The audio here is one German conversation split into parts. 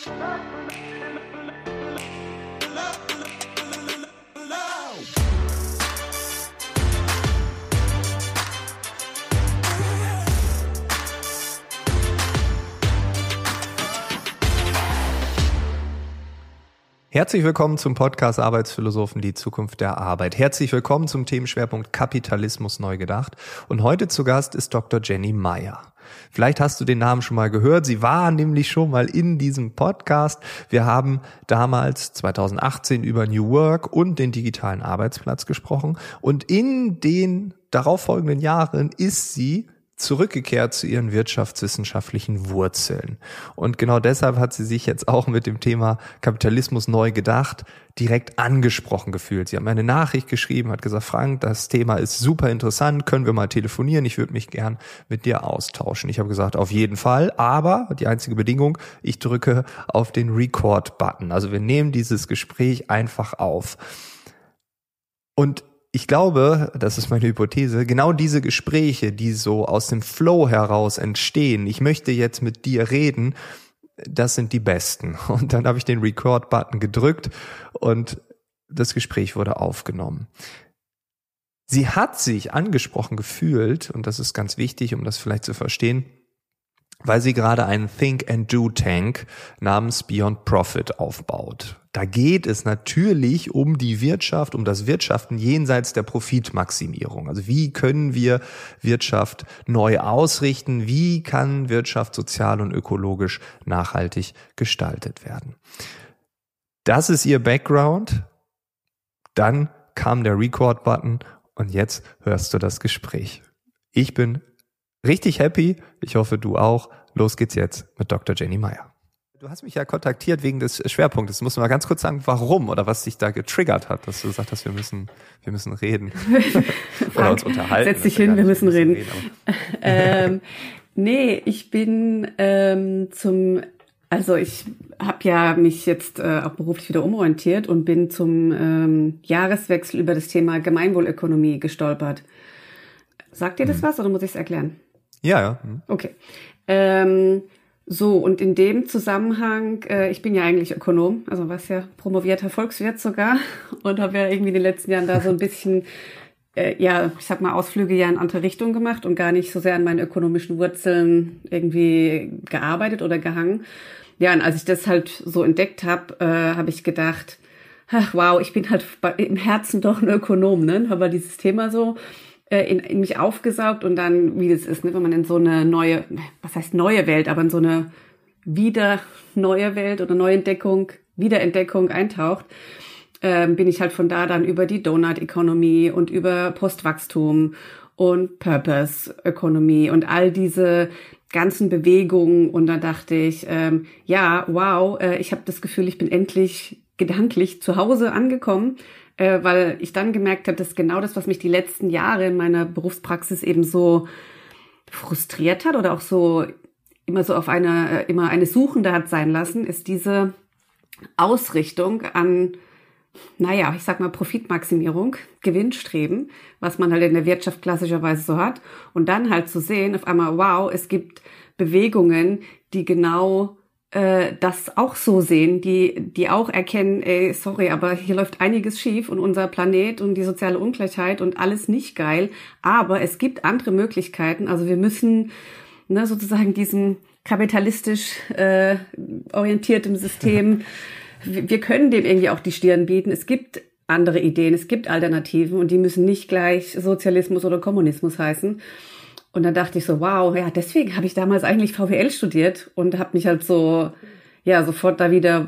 Thank you. Herzlich willkommen zum Podcast Arbeitsphilosophen, die Zukunft der Arbeit. Herzlich willkommen zum Themenschwerpunkt Kapitalismus neu gedacht. Und heute zu Gast ist Dr. Jenny Meyer. Vielleicht hast du den Namen schon mal gehört. Sie war nämlich schon mal in diesem Podcast. Wir haben damals 2018 über New Work und den digitalen Arbeitsplatz gesprochen. Und in den darauffolgenden Jahren ist sie zurückgekehrt zu ihren wirtschaftswissenschaftlichen Wurzeln. Und genau deshalb hat sie sich jetzt auch mit dem Thema Kapitalismus neu gedacht, direkt angesprochen gefühlt. Sie hat mir eine Nachricht geschrieben, hat gesagt, Frank, das Thema ist super interessant, können wir mal telefonieren, ich würde mich gern mit dir austauschen. Ich habe gesagt, auf jeden Fall, aber die einzige Bedingung, ich drücke auf den Record-Button. Also wir nehmen dieses Gespräch einfach auf. Und ich glaube, das ist meine Hypothese, genau diese Gespräche, die so aus dem Flow heraus entstehen, ich möchte jetzt mit dir reden, das sind die besten. Und dann habe ich den Record-Button gedrückt und das Gespräch wurde aufgenommen. Sie hat sich angesprochen gefühlt, und das ist ganz wichtig, um das vielleicht zu verstehen, weil sie gerade einen Think and Do Tank namens Beyond Profit aufbaut. Da geht es natürlich um die Wirtschaft, um das Wirtschaften jenseits der Profitmaximierung. Also wie können wir Wirtschaft neu ausrichten? Wie kann Wirtschaft sozial und ökologisch nachhaltig gestaltet werden? Das ist ihr Background. Dann kam der Record-Button und jetzt hörst du das Gespräch. Ich bin richtig happy. Ich hoffe, du auch. Los geht's jetzt mit Dr. Jenny Meyer. Du hast mich ja kontaktiert wegen des Schwerpunktes. Du musst mal ganz kurz sagen, warum oder was dich da getriggert hat, dass du gesagt hast, wir müssen, wir müssen reden oder uns unterhalten. Setz dich hin, wir müssen reden. reden ähm, nee, ich bin ähm, zum, also ich habe ja mich jetzt äh, auch beruflich wieder umorientiert und bin zum ähm, Jahreswechsel über das Thema Gemeinwohlökonomie gestolpert. Sagt dir das hm. was oder muss ich es erklären? Ja, ja. Hm. Okay. Ähm, so, und in dem Zusammenhang, äh, ich bin ja eigentlich Ökonom, also was ja promovierter Volkswirt sogar und habe ja irgendwie in den letzten Jahren da so ein bisschen, äh, ja, ich sag mal, Ausflüge ja in andere Richtungen gemacht und gar nicht so sehr an meinen ökonomischen Wurzeln irgendwie gearbeitet oder gehangen. Ja, und als ich das halt so entdeckt habe, äh, habe ich gedacht, ach wow, ich bin halt im Herzen doch ein Ökonom, ne? Aber dieses Thema so in, in mich aufgesaugt und dann, wie das ist, ne, wenn man in so eine neue, was heißt neue Welt, aber in so eine wieder neue Welt oder Neuentdeckung, Wiederentdeckung eintaucht, ähm, bin ich halt von da dann über die Donut-Economy und über Postwachstum und Purpose-Ökonomie und all diese ganzen Bewegungen und da dachte ich, ähm, ja, wow, äh, ich habe das Gefühl, ich bin endlich gedanklich zu Hause angekommen äh, weil ich dann gemerkt habe, dass genau das, was mich die letzten Jahre in meiner Berufspraxis eben so frustriert hat oder auch so immer so auf eine, äh, immer eine Suchende hat sein lassen, ist diese Ausrichtung an, naja, ich sag mal Profitmaximierung, Gewinnstreben, was man halt in der Wirtschaft klassischerweise so hat. Und dann halt zu sehen, auf einmal, wow, es gibt Bewegungen, die genau äh, das auch so sehen, die, die auch erkennen, ey, sorry, aber hier läuft einiges schief und unser Planet und die soziale Ungleichheit und alles nicht geil. Aber es gibt andere Möglichkeiten. Also wir müssen ne, sozusagen diesem kapitalistisch äh, orientiertem System, wir können dem irgendwie auch die Stirn bieten. Es gibt andere Ideen, es gibt Alternativen und die müssen nicht gleich Sozialismus oder Kommunismus heißen. Und dann dachte ich so, wow, ja, deswegen habe ich damals eigentlich VWL studiert und habe mich halt so, ja, sofort da wieder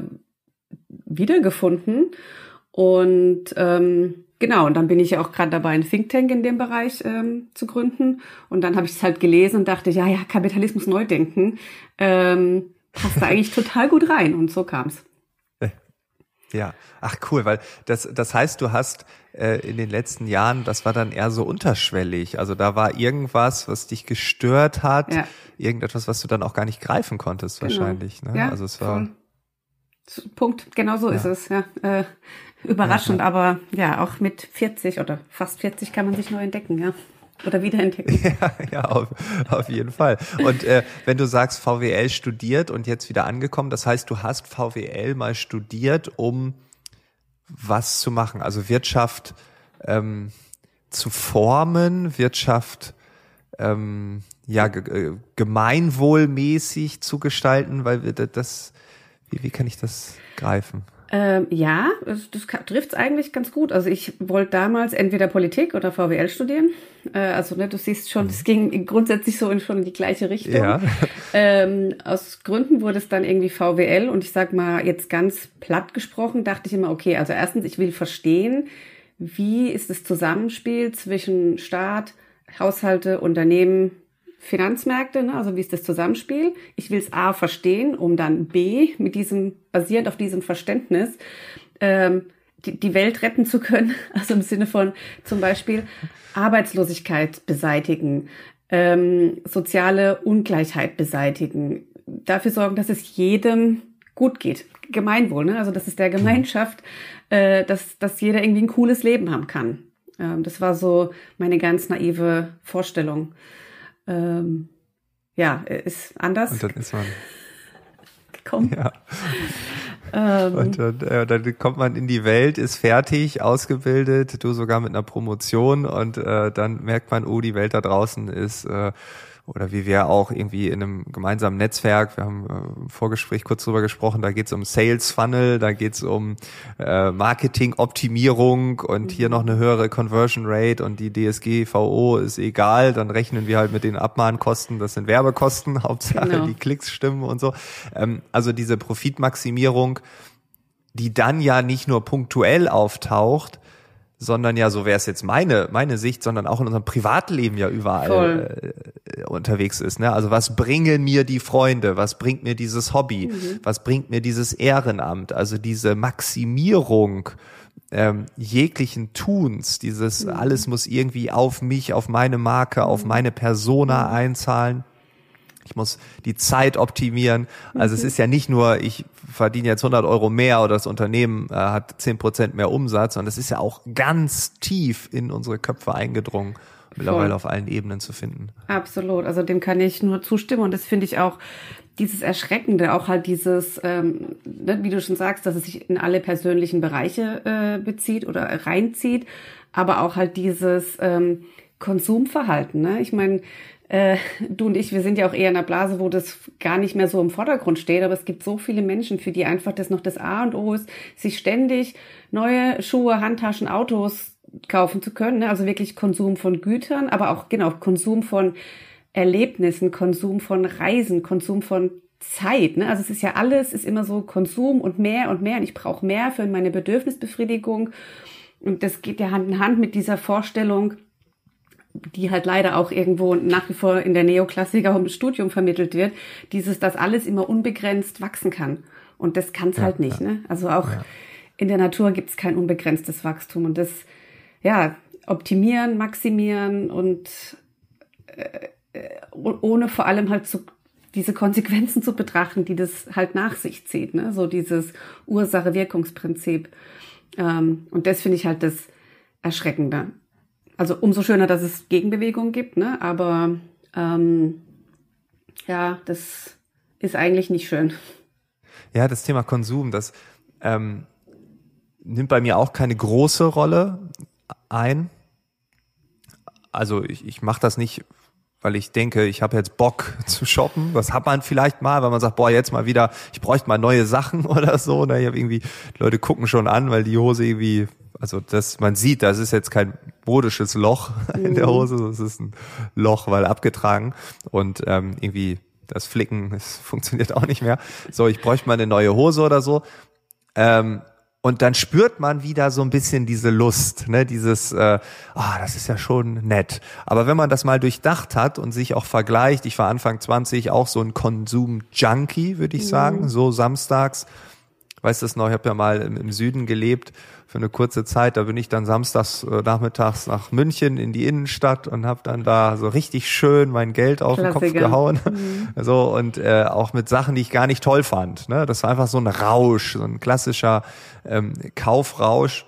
wiedergefunden. Und ähm, genau, und dann bin ich ja auch gerade dabei, ein Think Tank in dem Bereich ähm, zu gründen. Und dann habe ich es halt gelesen und dachte, ja, ja, Kapitalismus neu denken, ähm, passt da eigentlich total gut rein. Und so kam's. Ja, ach cool, weil das, das heißt, du hast äh, in den letzten Jahren, das war dann eher so unterschwellig. Also da war irgendwas, was dich gestört hat, ja. irgendetwas, was du dann auch gar nicht greifen konntest, genau. wahrscheinlich. Ne? Ja, also es war. Punkt, genau so ja. ist es, ja. Äh, überraschend, ja, aber ja, auch mit 40 oder fast 40 kann man sich neu entdecken, ja. Oder wiederentdecken. Ja, ja auf, auf jeden Fall. Und äh, wenn du sagst, VWL studiert und jetzt wieder angekommen, das heißt, du hast VWL mal studiert, um was zu machen? Also Wirtschaft ähm, zu formen, Wirtschaft ähm, ja äh, gemeinwohlmäßig zu gestalten, weil wir das, wie, wie kann ich das greifen? Ähm, ja, das, trifft es eigentlich ganz gut. Also ich wollte damals entweder Politik oder VWL studieren. Äh, also ne, du siehst schon, es ging grundsätzlich so in schon in die gleiche Richtung. Ja. Ähm, aus Gründen wurde es dann irgendwie VWL und ich sag mal jetzt ganz platt gesprochen, dachte ich immer, okay, also erstens, ich will verstehen, wie ist das Zusammenspiel zwischen Staat, Haushalte, Unternehmen, Finanzmärkte, ne? also wie ist das Zusammenspiel? Ich will es A verstehen, um dann B mit diesem, basierend auf diesem Verständnis, ähm, die, die Welt retten zu können. Also im Sinne von zum Beispiel Arbeitslosigkeit beseitigen, ähm, soziale Ungleichheit beseitigen, dafür sorgen, dass es jedem gut geht. Gemeinwohl, ne? also dass es der Gemeinschaft, äh, dass, dass jeder irgendwie ein cooles Leben haben kann. Ähm, das war so meine ganz naive Vorstellung ähm, ja, ist anders. Und dann ist man gekommen. Ja. Ähm, und dann, äh, dann kommt man in die Welt, ist fertig, ausgebildet, du sogar mit einer Promotion und äh, dann merkt man, oh, die Welt da draußen ist äh, oder wie wir auch irgendwie in einem gemeinsamen Netzwerk, wir haben äh, im Vorgespräch kurz drüber gesprochen, da geht es um Sales Funnel, da geht es um äh, Marketing-Optimierung und mhm. hier noch eine höhere Conversion Rate und die DSGVO ist egal, dann rechnen wir halt mit den Abmahnkosten, das sind Werbekosten, Hauptsache genau. die Klicks stimmen und so. Ähm, also diese Profitmaximierung, die dann ja nicht nur punktuell auftaucht, sondern ja, so wäre es jetzt meine, meine Sicht, sondern auch in unserem Privatleben ja überall äh, unterwegs ist. Ne? Also was bringen mir die Freunde? Was bringt mir dieses Hobby? Mhm. Was bringt mir dieses Ehrenamt? Also diese Maximierung ähm, jeglichen Tuns, dieses mhm. alles muss irgendwie auf mich, auf meine Marke, auf mhm. meine Persona mhm. einzahlen ich muss die Zeit optimieren. Also mhm. es ist ja nicht nur, ich verdiene jetzt 100 Euro mehr oder das Unternehmen äh, hat 10 Prozent mehr Umsatz, sondern es ist ja auch ganz tief in unsere Köpfe eingedrungen mittlerweile Voll. auf allen Ebenen zu finden. Absolut, also dem kann ich nur zustimmen und das finde ich auch dieses Erschreckende, auch halt dieses, ähm, ne, wie du schon sagst, dass es sich in alle persönlichen Bereiche äh, bezieht oder reinzieht, aber auch halt dieses ähm, Konsumverhalten. Ne? Ich meine, äh, du und ich, wir sind ja auch eher in einer Blase, wo das gar nicht mehr so im Vordergrund steht, aber es gibt so viele Menschen, für die einfach das noch das A und O ist, sich ständig neue Schuhe, Handtaschen, Autos kaufen zu können. Ne? Also wirklich Konsum von Gütern, aber auch genau Konsum von Erlebnissen, Konsum von Reisen, Konsum von Zeit. Ne? Also es ist ja alles, ist immer so Konsum und mehr und mehr. Und ich brauche mehr für meine Bedürfnisbefriedigung. Und das geht ja Hand in Hand mit dieser Vorstellung, die halt leider auch irgendwo nach wie vor in der Neoklassiker im Studium vermittelt wird, dieses, dass alles immer unbegrenzt wachsen kann. Und das kann es ja, halt nicht. Ja. Ne? Also auch ja. in der Natur gibt es kein unbegrenztes Wachstum. Und das, ja, optimieren, maximieren und äh, ohne vor allem halt zu, diese Konsequenzen zu betrachten, die das halt nach sich zieht. Ne? So dieses Ursache-Wirkungsprinzip. Ähm, und das finde ich halt das Erschreckende. Also umso schöner, dass es Gegenbewegungen gibt, ne? Aber ähm, ja, das ist eigentlich nicht schön. Ja, das Thema Konsum, das ähm, nimmt bei mir auch keine große Rolle ein. Also ich, ich mache das nicht, weil ich denke, ich habe jetzt Bock zu shoppen. Das hat man vielleicht mal, weil man sagt, boah, jetzt mal wieder, ich bräuchte mal neue Sachen oder so. Ne? Ich habe irgendwie, Leute gucken schon an, weil die Hose irgendwie also das, man sieht, das ist jetzt kein modisches Loch in der mhm. Hose, das ist ein Loch, weil abgetragen und ähm, irgendwie das Flicken, das funktioniert auch nicht mehr. So, ich bräuchte mal eine neue Hose oder so. Ähm, und dann spürt man wieder so ein bisschen diese Lust, ne, dieses, äh, ah, das ist ja schon nett. Aber wenn man das mal durchdacht hat und sich auch vergleicht, ich war Anfang 20 auch so ein Konsum-Junkie, würde ich sagen, mhm. so samstags weiß das noch, ich habe ja mal im, im, Süden gelebt für eine kurze Zeit. Da bin ich dann samstags äh, nachmittags nach München in die Innenstadt und habe dann da so richtig schön mein Geld auf Klassiker. den Kopf gehauen. Mhm. So und äh, auch mit Sachen, die ich gar nicht toll fand. Ne? Das war einfach so ein Rausch, so ein klassischer ähm, Kaufrausch.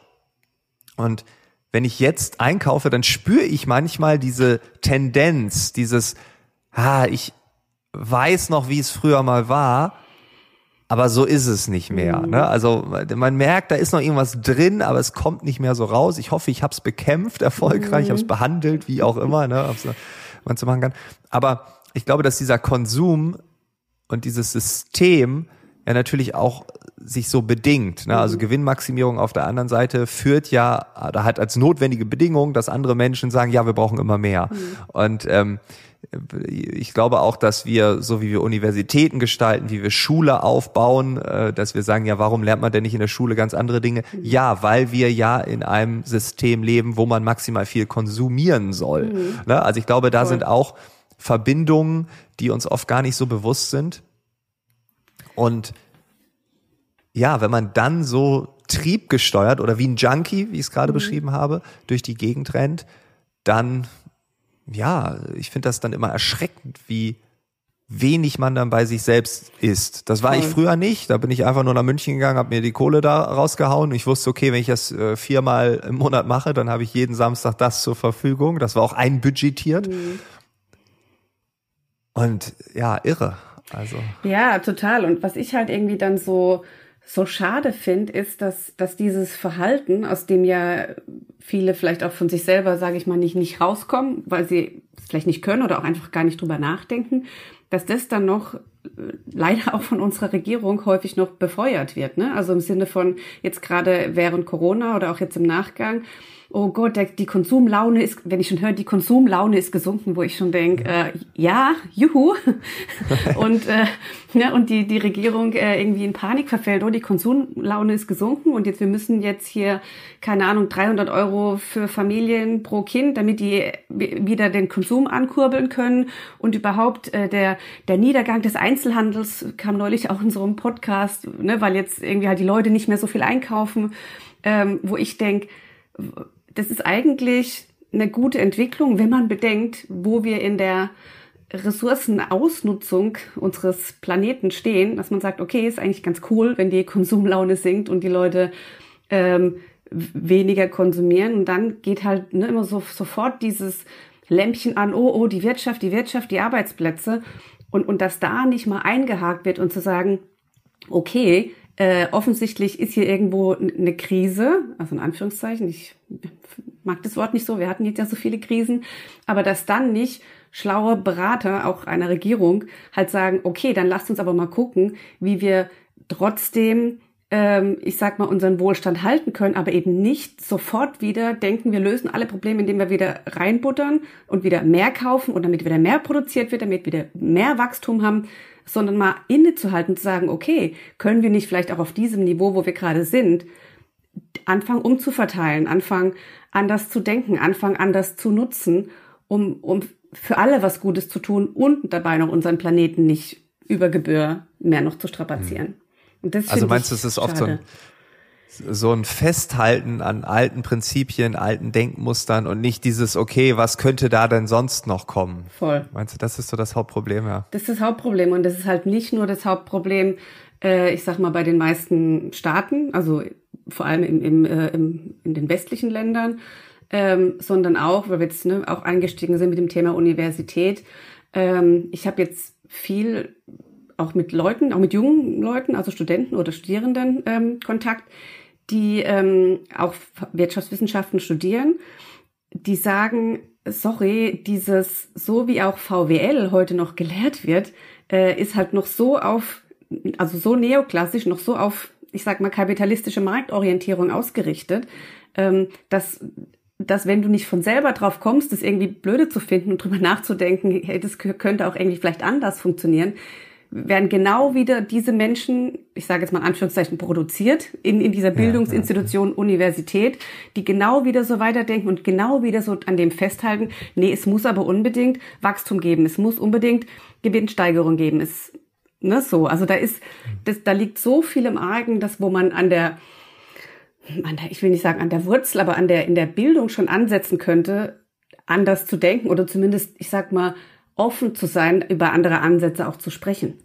Und wenn ich jetzt einkaufe, dann spüre ich manchmal diese Tendenz, dieses, ah, ich weiß noch, wie es früher mal war, aber so ist es nicht mehr. Mhm. Ne? Also man merkt, da ist noch irgendwas drin, aber es kommt nicht mehr so raus. Ich hoffe, ich habe es bekämpft erfolgreich, mhm. ich habe es behandelt, wie auch immer, ne, ob's, man so machen kann. Aber ich glaube, dass dieser Konsum und dieses System ja natürlich auch sich so bedingt. Ne? Also mhm. Gewinnmaximierung auf der anderen Seite führt ja, da hat als notwendige Bedingung, dass andere Menschen sagen, ja, wir brauchen immer mehr. Mhm. Und ähm, ich glaube auch, dass wir, so wie wir Universitäten gestalten, wie wir Schule aufbauen, äh, dass wir sagen, ja, warum lernt man denn nicht in der Schule ganz andere Dinge? Mhm. Ja, weil wir ja in einem System leben, wo man maximal viel konsumieren soll. Mhm. Ne? Also ich glaube, da cool. sind auch Verbindungen, die uns oft gar nicht so bewusst sind. Und ja, wenn man dann so triebgesteuert oder wie ein Junkie, wie ich es gerade mhm. beschrieben habe, durch die Gegend rennt, dann ja, ich finde das dann immer erschreckend, wie wenig man dann bei sich selbst ist. Das war ich früher nicht. Da bin ich einfach nur nach München gegangen, habe mir die Kohle da rausgehauen. Ich wusste, okay, wenn ich das äh, viermal im Monat mache, dann habe ich jeden Samstag das zur Verfügung. Das war auch einbudgetiert. Mhm. Und ja, irre. Also. Ja, total. Und was ich halt irgendwie dann so so schade finde, ist, dass, dass dieses Verhalten, aus dem ja viele vielleicht auch von sich selber, sage ich mal, nicht, nicht rauskommen, weil sie es vielleicht nicht können oder auch einfach gar nicht drüber nachdenken, dass das dann noch äh, leider auch von unserer Regierung häufig noch befeuert wird. Ne? Also im Sinne von jetzt gerade während Corona oder auch jetzt im Nachgang, oh Gott, der, die Konsumlaune ist, wenn ich schon höre, die Konsumlaune ist gesunken, wo ich schon denke, äh, ja, juhu. und äh, ja, und die, die Regierung äh, irgendwie in Panik verfällt, oh, die Konsumlaune ist gesunken und jetzt, wir müssen jetzt hier, keine Ahnung, 300 Euro für Familien pro Kind, damit die wieder den Konsum ankurbeln können. Und überhaupt äh, der, der Niedergang des Einzelhandels kam neulich auch in so einem Podcast, ne, weil jetzt irgendwie halt die Leute nicht mehr so viel einkaufen, ähm, wo ich denk das ist eigentlich eine gute Entwicklung, wenn man bedenkt, wo wir in der Ressourcenausnutzung unseres Planeten stehen, dass man sagt, okay, ist eigentlich ganz cool, wenn die Konsumlaune sinkt und die Leute ähm, weniger konsumieren. Und dann geht halt ne, immer so sofort dieses Lämpchen an, oh, oh, die Wirtschaft, die Wirtschaft, die Arbeitsplätze. Und, und dass da nicht mal eingehakt wird und zu sagen, okay, äh, offensichtlich ist hier irgendwo eine Krise, also in Anführungszeichen, ich mag das Wort nicht so, wir hatten jetzt ja so viele Krisen, aber dass dann nicht schlaue Berater, auch einer Regierung, halt sagen, okay, dann lasst uns aber mal gucken, wie wir trotzdem, ähm, ich sag mal, unseren Wohlstand halten können, aber eben nicht sofort wieder denken, wir lösen alle Probleme, indem wir wieder reinbuttern und wieder mehr kaufen und damit wieder mehr produziert wird, damit wir wieder mehr Wachstum haben, sondern mal innezuhalten, zu sagen, okay, können wir nicht vielleicht auch auf diesem Niveau, wo wir gerade sind, anfangen umzuverteilen, anfangen anders zu denken, anfangen anders zu nutzen, um, um für alle was Gutes zu tun und dabei noch unseren Planeten nicht über Gebühr mehr noch zu strapazieren. Hm. also meinst du, es ist oft so ein, so ein Festhalten an alten Prinzipien, alten Denkmustern und nicht dieses, okay, was könnte da denn sonst noch kommen? Voll. Meinst du, das ist so das Hauptproblem, ja? Das ist das Hauptproblem und das ist halt nicht nur das Hauptproblem, äh, ich sag mal, bei den meisten Staaten, also vor allem im, im, äh, im, in den westlichen Ländern, ähm, sondern auch, weil wir jetzt ne, auch eingestiegen sind mit dem Thema Universität. Ähm, ich habe jetzt viel auch mit Leuten, auch mit jungen Leuten, also Studenten oder Studierenden ähm, Kontakt, die ähm, auch Wirtschaftswissenschaften studieren, die sagen, sorry, dieses, so wie auch VWL heute noch gelehrt wird, äh, ist halt noch so auf, also so neoklassisch, noch so auf, ich sag mal, kapitalistische Marktorientierung ausgerichtet, ähm, dass dass wenn du nicht von selber drauf kommst, das irgendwie blöde zu finden und drüber nachzudenken, hey, das könnte auch irgendwie vielleicht anders funktionieren, werden genau wieder diese Menschen, ich sage jetzt mal in Anführungszeichen, produziert in, in dieser Bildungsinstitution ja, ja. Universität, die genau wieder so weiterdenken und genau wieder so an dem festhalten, nee, es muss aber unbedingt Wachstum geben, es muss unbedingt Gewinnsteigerung geben, es, ne, so, also da ist, das, da liegt so viel im Argen, dass wo man an der, an der, ich will nicht sagen an der Wurzel, aber an der, in der Bildung schon ansetzen könnte, anders zu denken oder zumindest, ich sag mal, offen zu sein, über andere Ansätze auch zu sprechen.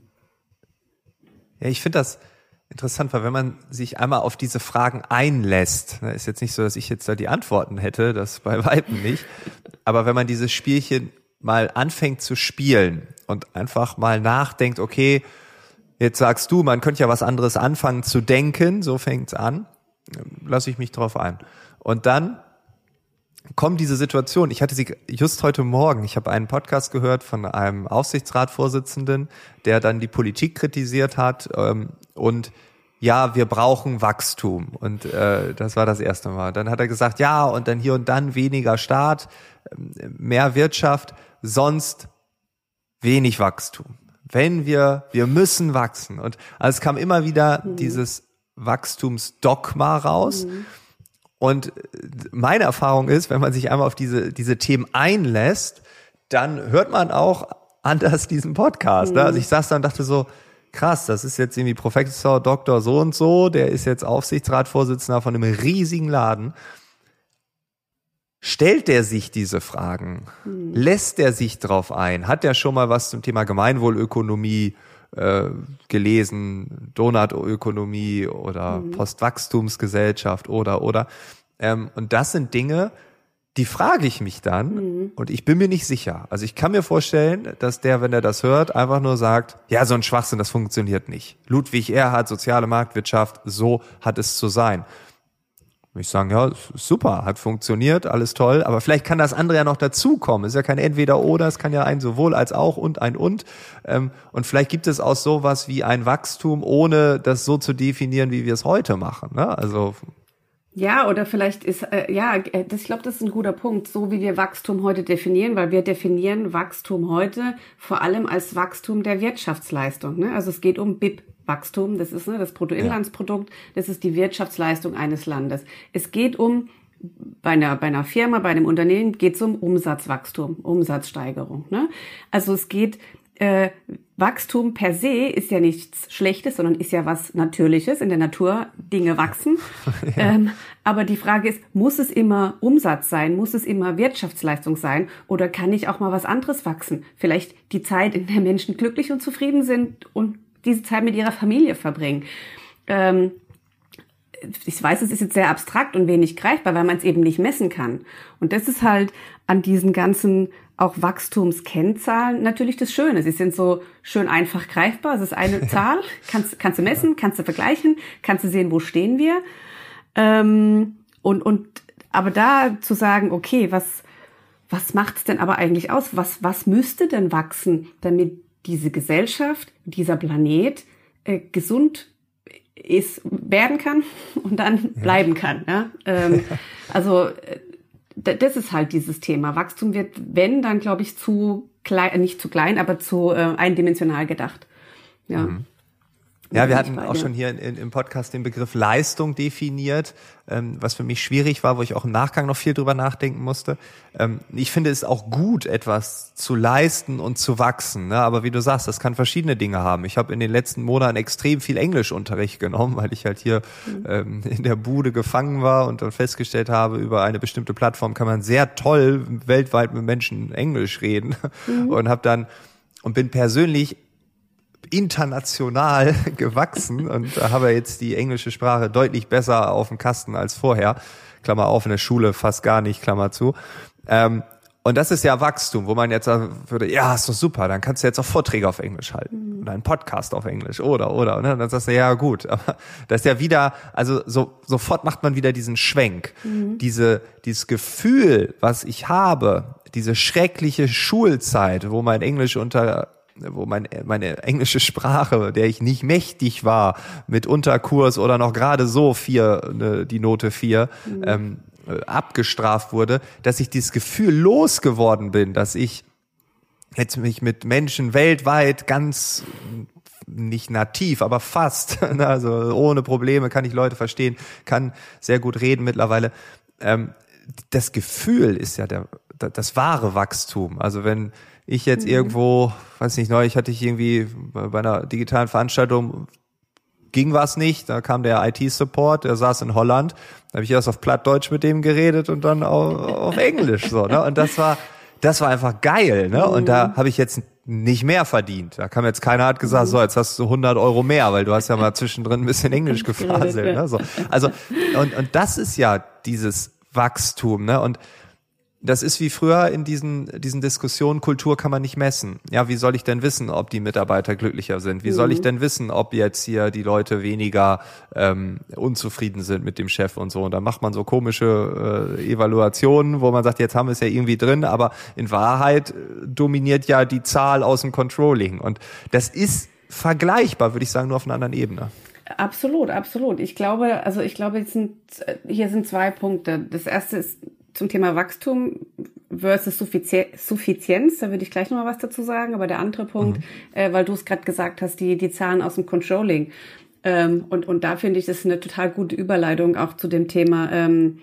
Ja, ich finde das, interessant, weil wenn man sich einmal auf diese Fragen einlässt, ne, ist jetzt nicht so, dass ich jetzt da die Antworten hätte, das bei Weitem nicht, aber wenn man dieses Spielchen mal anfängt zu spielen und einfach mal nachdenkt, okay, jetzt sagst du, man könnte ja was anderes anfangen zu denken, so fängt's an, lasse ich mich drauf ein. Und dann kommt diese Situation. Ich hatte sie just heute Morgen. Ich habe einen Podcast gehört von einem Aufsichtsratsvorsitzenden, der dann die Politik kritisiert hat ähm, und ja, wir brauchen Wachstum. Und äh, das war das erste Mal. Dann hat er gesagt, ja, und dann hier und dann weniger Staat, ähm, mehr Wirtschaft, sonst wenig Wachstum. Wenn wir, wir müssen wachsen. Und also es kam immer wieder mhm. dieses Wachstumsdogma raus. Mhm. Und meine Erfahrung ist, wenn man sich einmal auf diese, diese Themen einlässt, dann hört man auch anders diesen Podcast. Mhm. Ne? Also ich saß da und dachte so, krass, das ist jetzt irgendwie Professor Doktor so und so, der ist jetzt Aufsichtsratsvorsitzender von einem riesigen Laden. Stellt der sich diese Fragen? Mhm. Lässt er sich drauf ein? Hat er schon mal was zum Thema Gemeinwohlökonomie äh, gelesen, Donutökonomie oder mhm. Postwachstumsgesellschaft oder oder. Ähm, und das sind Dinge, die frage ich mich dann mhm. und ich bin mir nicht sicher. Also ich kann mir vorstellen, dass der, wenn er das hört, einfach nur sagt, ja, so ein Schwachsinn, das funktioniert nicht. Ludwig Erhard, soziale Marktwirtschaft, so hat es zu sein ich sagen, ja, super, hat funktioniert, alles toll, aber vielleicht kann das andere ja noch dazukommen. Ist ja kein Entweder-Oder, es kann ja ein sowohl als auch und ein und. Ähm, und vielleicht gibt es auch sowas wie ein Wachstum, ohne das so zu definieren, wie wir es heute machen. Ne? Also ja, oder vielleicht ist, äh, ja, äh, das, ich glaube, das ist ein guter Punkt, so wie wir Wachstum heute definieren, weil wir definieren Wachstum heute vor allem als Wachstum der Wirtschaftsleistung. Ne? Also es geht um BIP, Wachstum, das ist ne, das Bruttoinlandsprodukt, das ist die Wirtschaftsleistung eines Landes. Es geht um bei einer, bei einer Firma, bei einem Unternehmen geht es um Umsatzwachstum, Umsatzsteigerung. Ne? Also es geht, äh, Wachstum per se ist ja nichts Schlechtes, sondern ist ja was Natürliches. In der Natur Dinge wachsen. ja. ähm, aber die Frage ist, muss es immer Umsatz sein? Muss es immer Wirtschaftsleistung sein? Oder kann ich auch mal was anderes wachsen? Vielleicht die Zeit, in der Menschen glücklich und zufrieden sind und diese Zeit mit ihrer Familie verbringen. Ähm, ich weiß, es ist jetzt sehr abstrakt und wenig greifbar, weil man es eben nicht messen kann. Und das ist halt an diesen ganzen auch Wachstumskennzahlen natürlich das Schöne. Sie sind so schön einfach greifbar. Es ist eine Zahl, kannst, kannst du messen, kannst du vergleichen, kannst du sehen, wo stehen wir. Ähm, und, und, aber da zu sagen, okay, was, was macht's denn aber eigentlich aus? Was, was müsste denn wachsen, damit diese Gesellschaft, dieser Planet äh, gesund ist, werden kann und dann ja. bleiben kann. Ja? Ähm, also äh, das ist halt dieses Thema. Wachstum wird, wenn, dann glaube ich zu klein, nicht zu klein, aber zu äh, eindimensional gedacht. Ja. Mhm. Ja, wir hatten auch schon hier in, in, im Podcast den Begriff Leistung definiert, ähm, was für mich schwierig war, wo ich auch im Nachgang noch viel drüber nachdenken musste. Ähm, ich finde es auch gut, etwas zu leisten und zu wachsen. Ne? Aber wie du sagst, das kann verschiedene Dinge haben. Ich habe in den letzten Monaten extrem viel Englischunterricht genommen, weil ich halt hier mhm. ähm, in der Bude gefangen war und dann festgestellt habe, über eine bestimmte Plattform kann man sehr toll weltweit mit Menschen Englisch reden mhm. und habe dann und bin persönlich international gewachsen und habe jetzt die englische Sprache deutlich besser auf dem Kasten als vorher. Klammer auf, in der Schule fast gar nicht, Klammer zu. Ähm, und das ist ja Wachstum, wo man jetzt sagen würde, ja, ist doch super, dann kannst du jetzt auch Vorträge auf Englisch halten mhm. oder einen Podcast auf Englisch oder oder ne? und dann sagst du ja gut, aber das ist ja wieder, also so sofort macht man wieder diesen Schwenk, mhm. diese dieses Gefühl, was ich habe, diese schreckliche Schulzeit, wo mein Englisch unter wo mein, meine englische Sprache, der ich nicht mächtig war, mit Unterkurs oder noch gerade so vier, ne, die Note vier, mhm. ähm, abgestraft wurde, dass ich dieses Gefühl losgeworden bin, dass ich jetzt mich mit Menschen weltweit ganz nicht nativ, aber fast, ne, also ohne Probleme kann ich Leute verstehen, kann sehr gut reden mittlerweile. Ähm, das Gefühl ist ja der, das wahre Wachstum. Also wenn ich jetzt mhm. irgendwo, weiß nicht, neulich hatte ich irgendwie bei einer digitalen Veranstaltung, ging was nicht, da kam der IT-Support, der saß in Holland, da habe ich erst auf Plattdeutsch mit dem geredet und dann auf, auf Englisch so, ne? Und das war das war einfach geil, ne? Und da habe ich jetzt nicht mehr verdient. Da kam jetzt keiner hat gesagt, so jetzt hast du 100 Euro mehr, weil du hast ja mal zwischendrin ein bisschen Englisch gefaselt. Ne? So. Also und und das ist ja dieses Wachstum, ne? Und das ist wie früher in diesen, diesen Diskussionen, Kultur kann man nicht messen. Ja, wie soll ich denn wissen, ob die Mitarbeiter glücklicher sind? Wie mhm. soll ich mhm. denn wissen, ob jetzt hier die Leute weniger ähm, unzufrieden sind mit dem Chef und so? Und da macht man so komische äh, Evaluationen, wo man sagt, jetzt haben wir es ja irgendwie drin, aber in Wahrheit äh, dominiert ja die Zahl aus dem Controlling. Und das ist vergleichbar, würde ich sagen, nur auf einer anderen Ebene. Absolut, absolut. Ich glaube, also ich glaube, jetzt sind, hier sind zwei Punkte. Das erste ist zum Thema Wachstum versus Suffizienz, da würde ich gleich noch mal was dazu sagen. Aber der andere Punkt, mhm. äh, weil du es gerade gesagt hast, die, die Zahlen aus dem Controlling. Ähm, und, und da finde ich, das ist eine total gute Überleitung auch zu dem Thema ähm,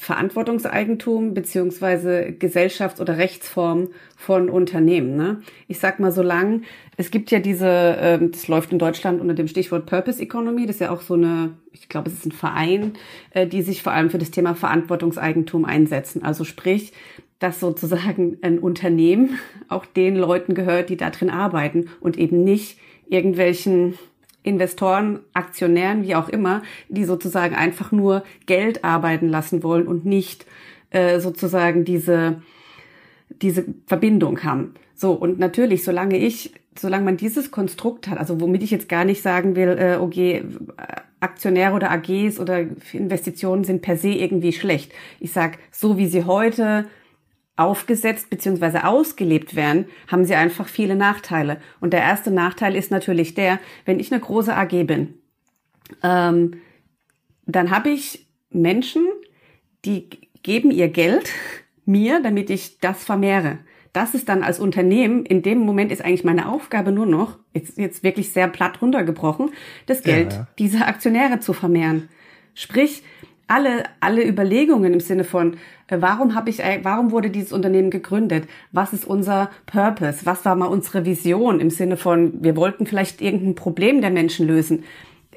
Verantwortungseigentum beziehungsweise Gesellschafts- oder Rechtsform von Unternehmen. Ne? Ich sag mal, solange es gibt ja diese, ähm, das läuft in Deutschland unter dem Stichwort Purpose Economy, das ist ja auch so eine, ich glaube, es ist ein Verein, äh, die sich vor allem für das Thema Verantwortungseigentum einsetzen. Also sprich, dass sozusagen ein Unternehmen auch den Leuten gehört, die da drin arbeiten und eben nicht irgendwelchen Investoren, Aktionären, wie auch immer, die sozusagen einfach nur Geld arbeiten lassen wollen und nicht äh, sozusagen diese, diese Verbindung haben. So, und natürlich, solange ich, solange man dieses Konstrukt hat, also womit ich jetzt gar nicht sagen will, äh, okay, Aktionäre oder AGs oder Investitionen sind per se irgendwie schlecht. Ich sag, so wie sie heute aufgesetzt bzw. ausgelebt werden, haben sie einfach viele Nachteile. Und der erste Nachteil ist natürlich der, wenn ich eine große AG bin, ähm, dann habe ich Menschen, die geben ihr Geld mir, damit ich das vermehre. Das ist dann als Unternehmen, in dem Moment ist eigentlich meine Aufgabe nur noch, jetzt, jetzt wirklich sehr platt runtergebrochen, das Geld ja, ja. dieser Aktionäre zu vermehren. Sprich, alle, alle Überlegungen im Sinne von, warum habe ich, warum wurde dieses Unternehmen gegründet? Was ist unser Purpose? Was war mal unsere Vision im Sinne von, wir wollten vielleicht irgendein Problem der Menschen lösen?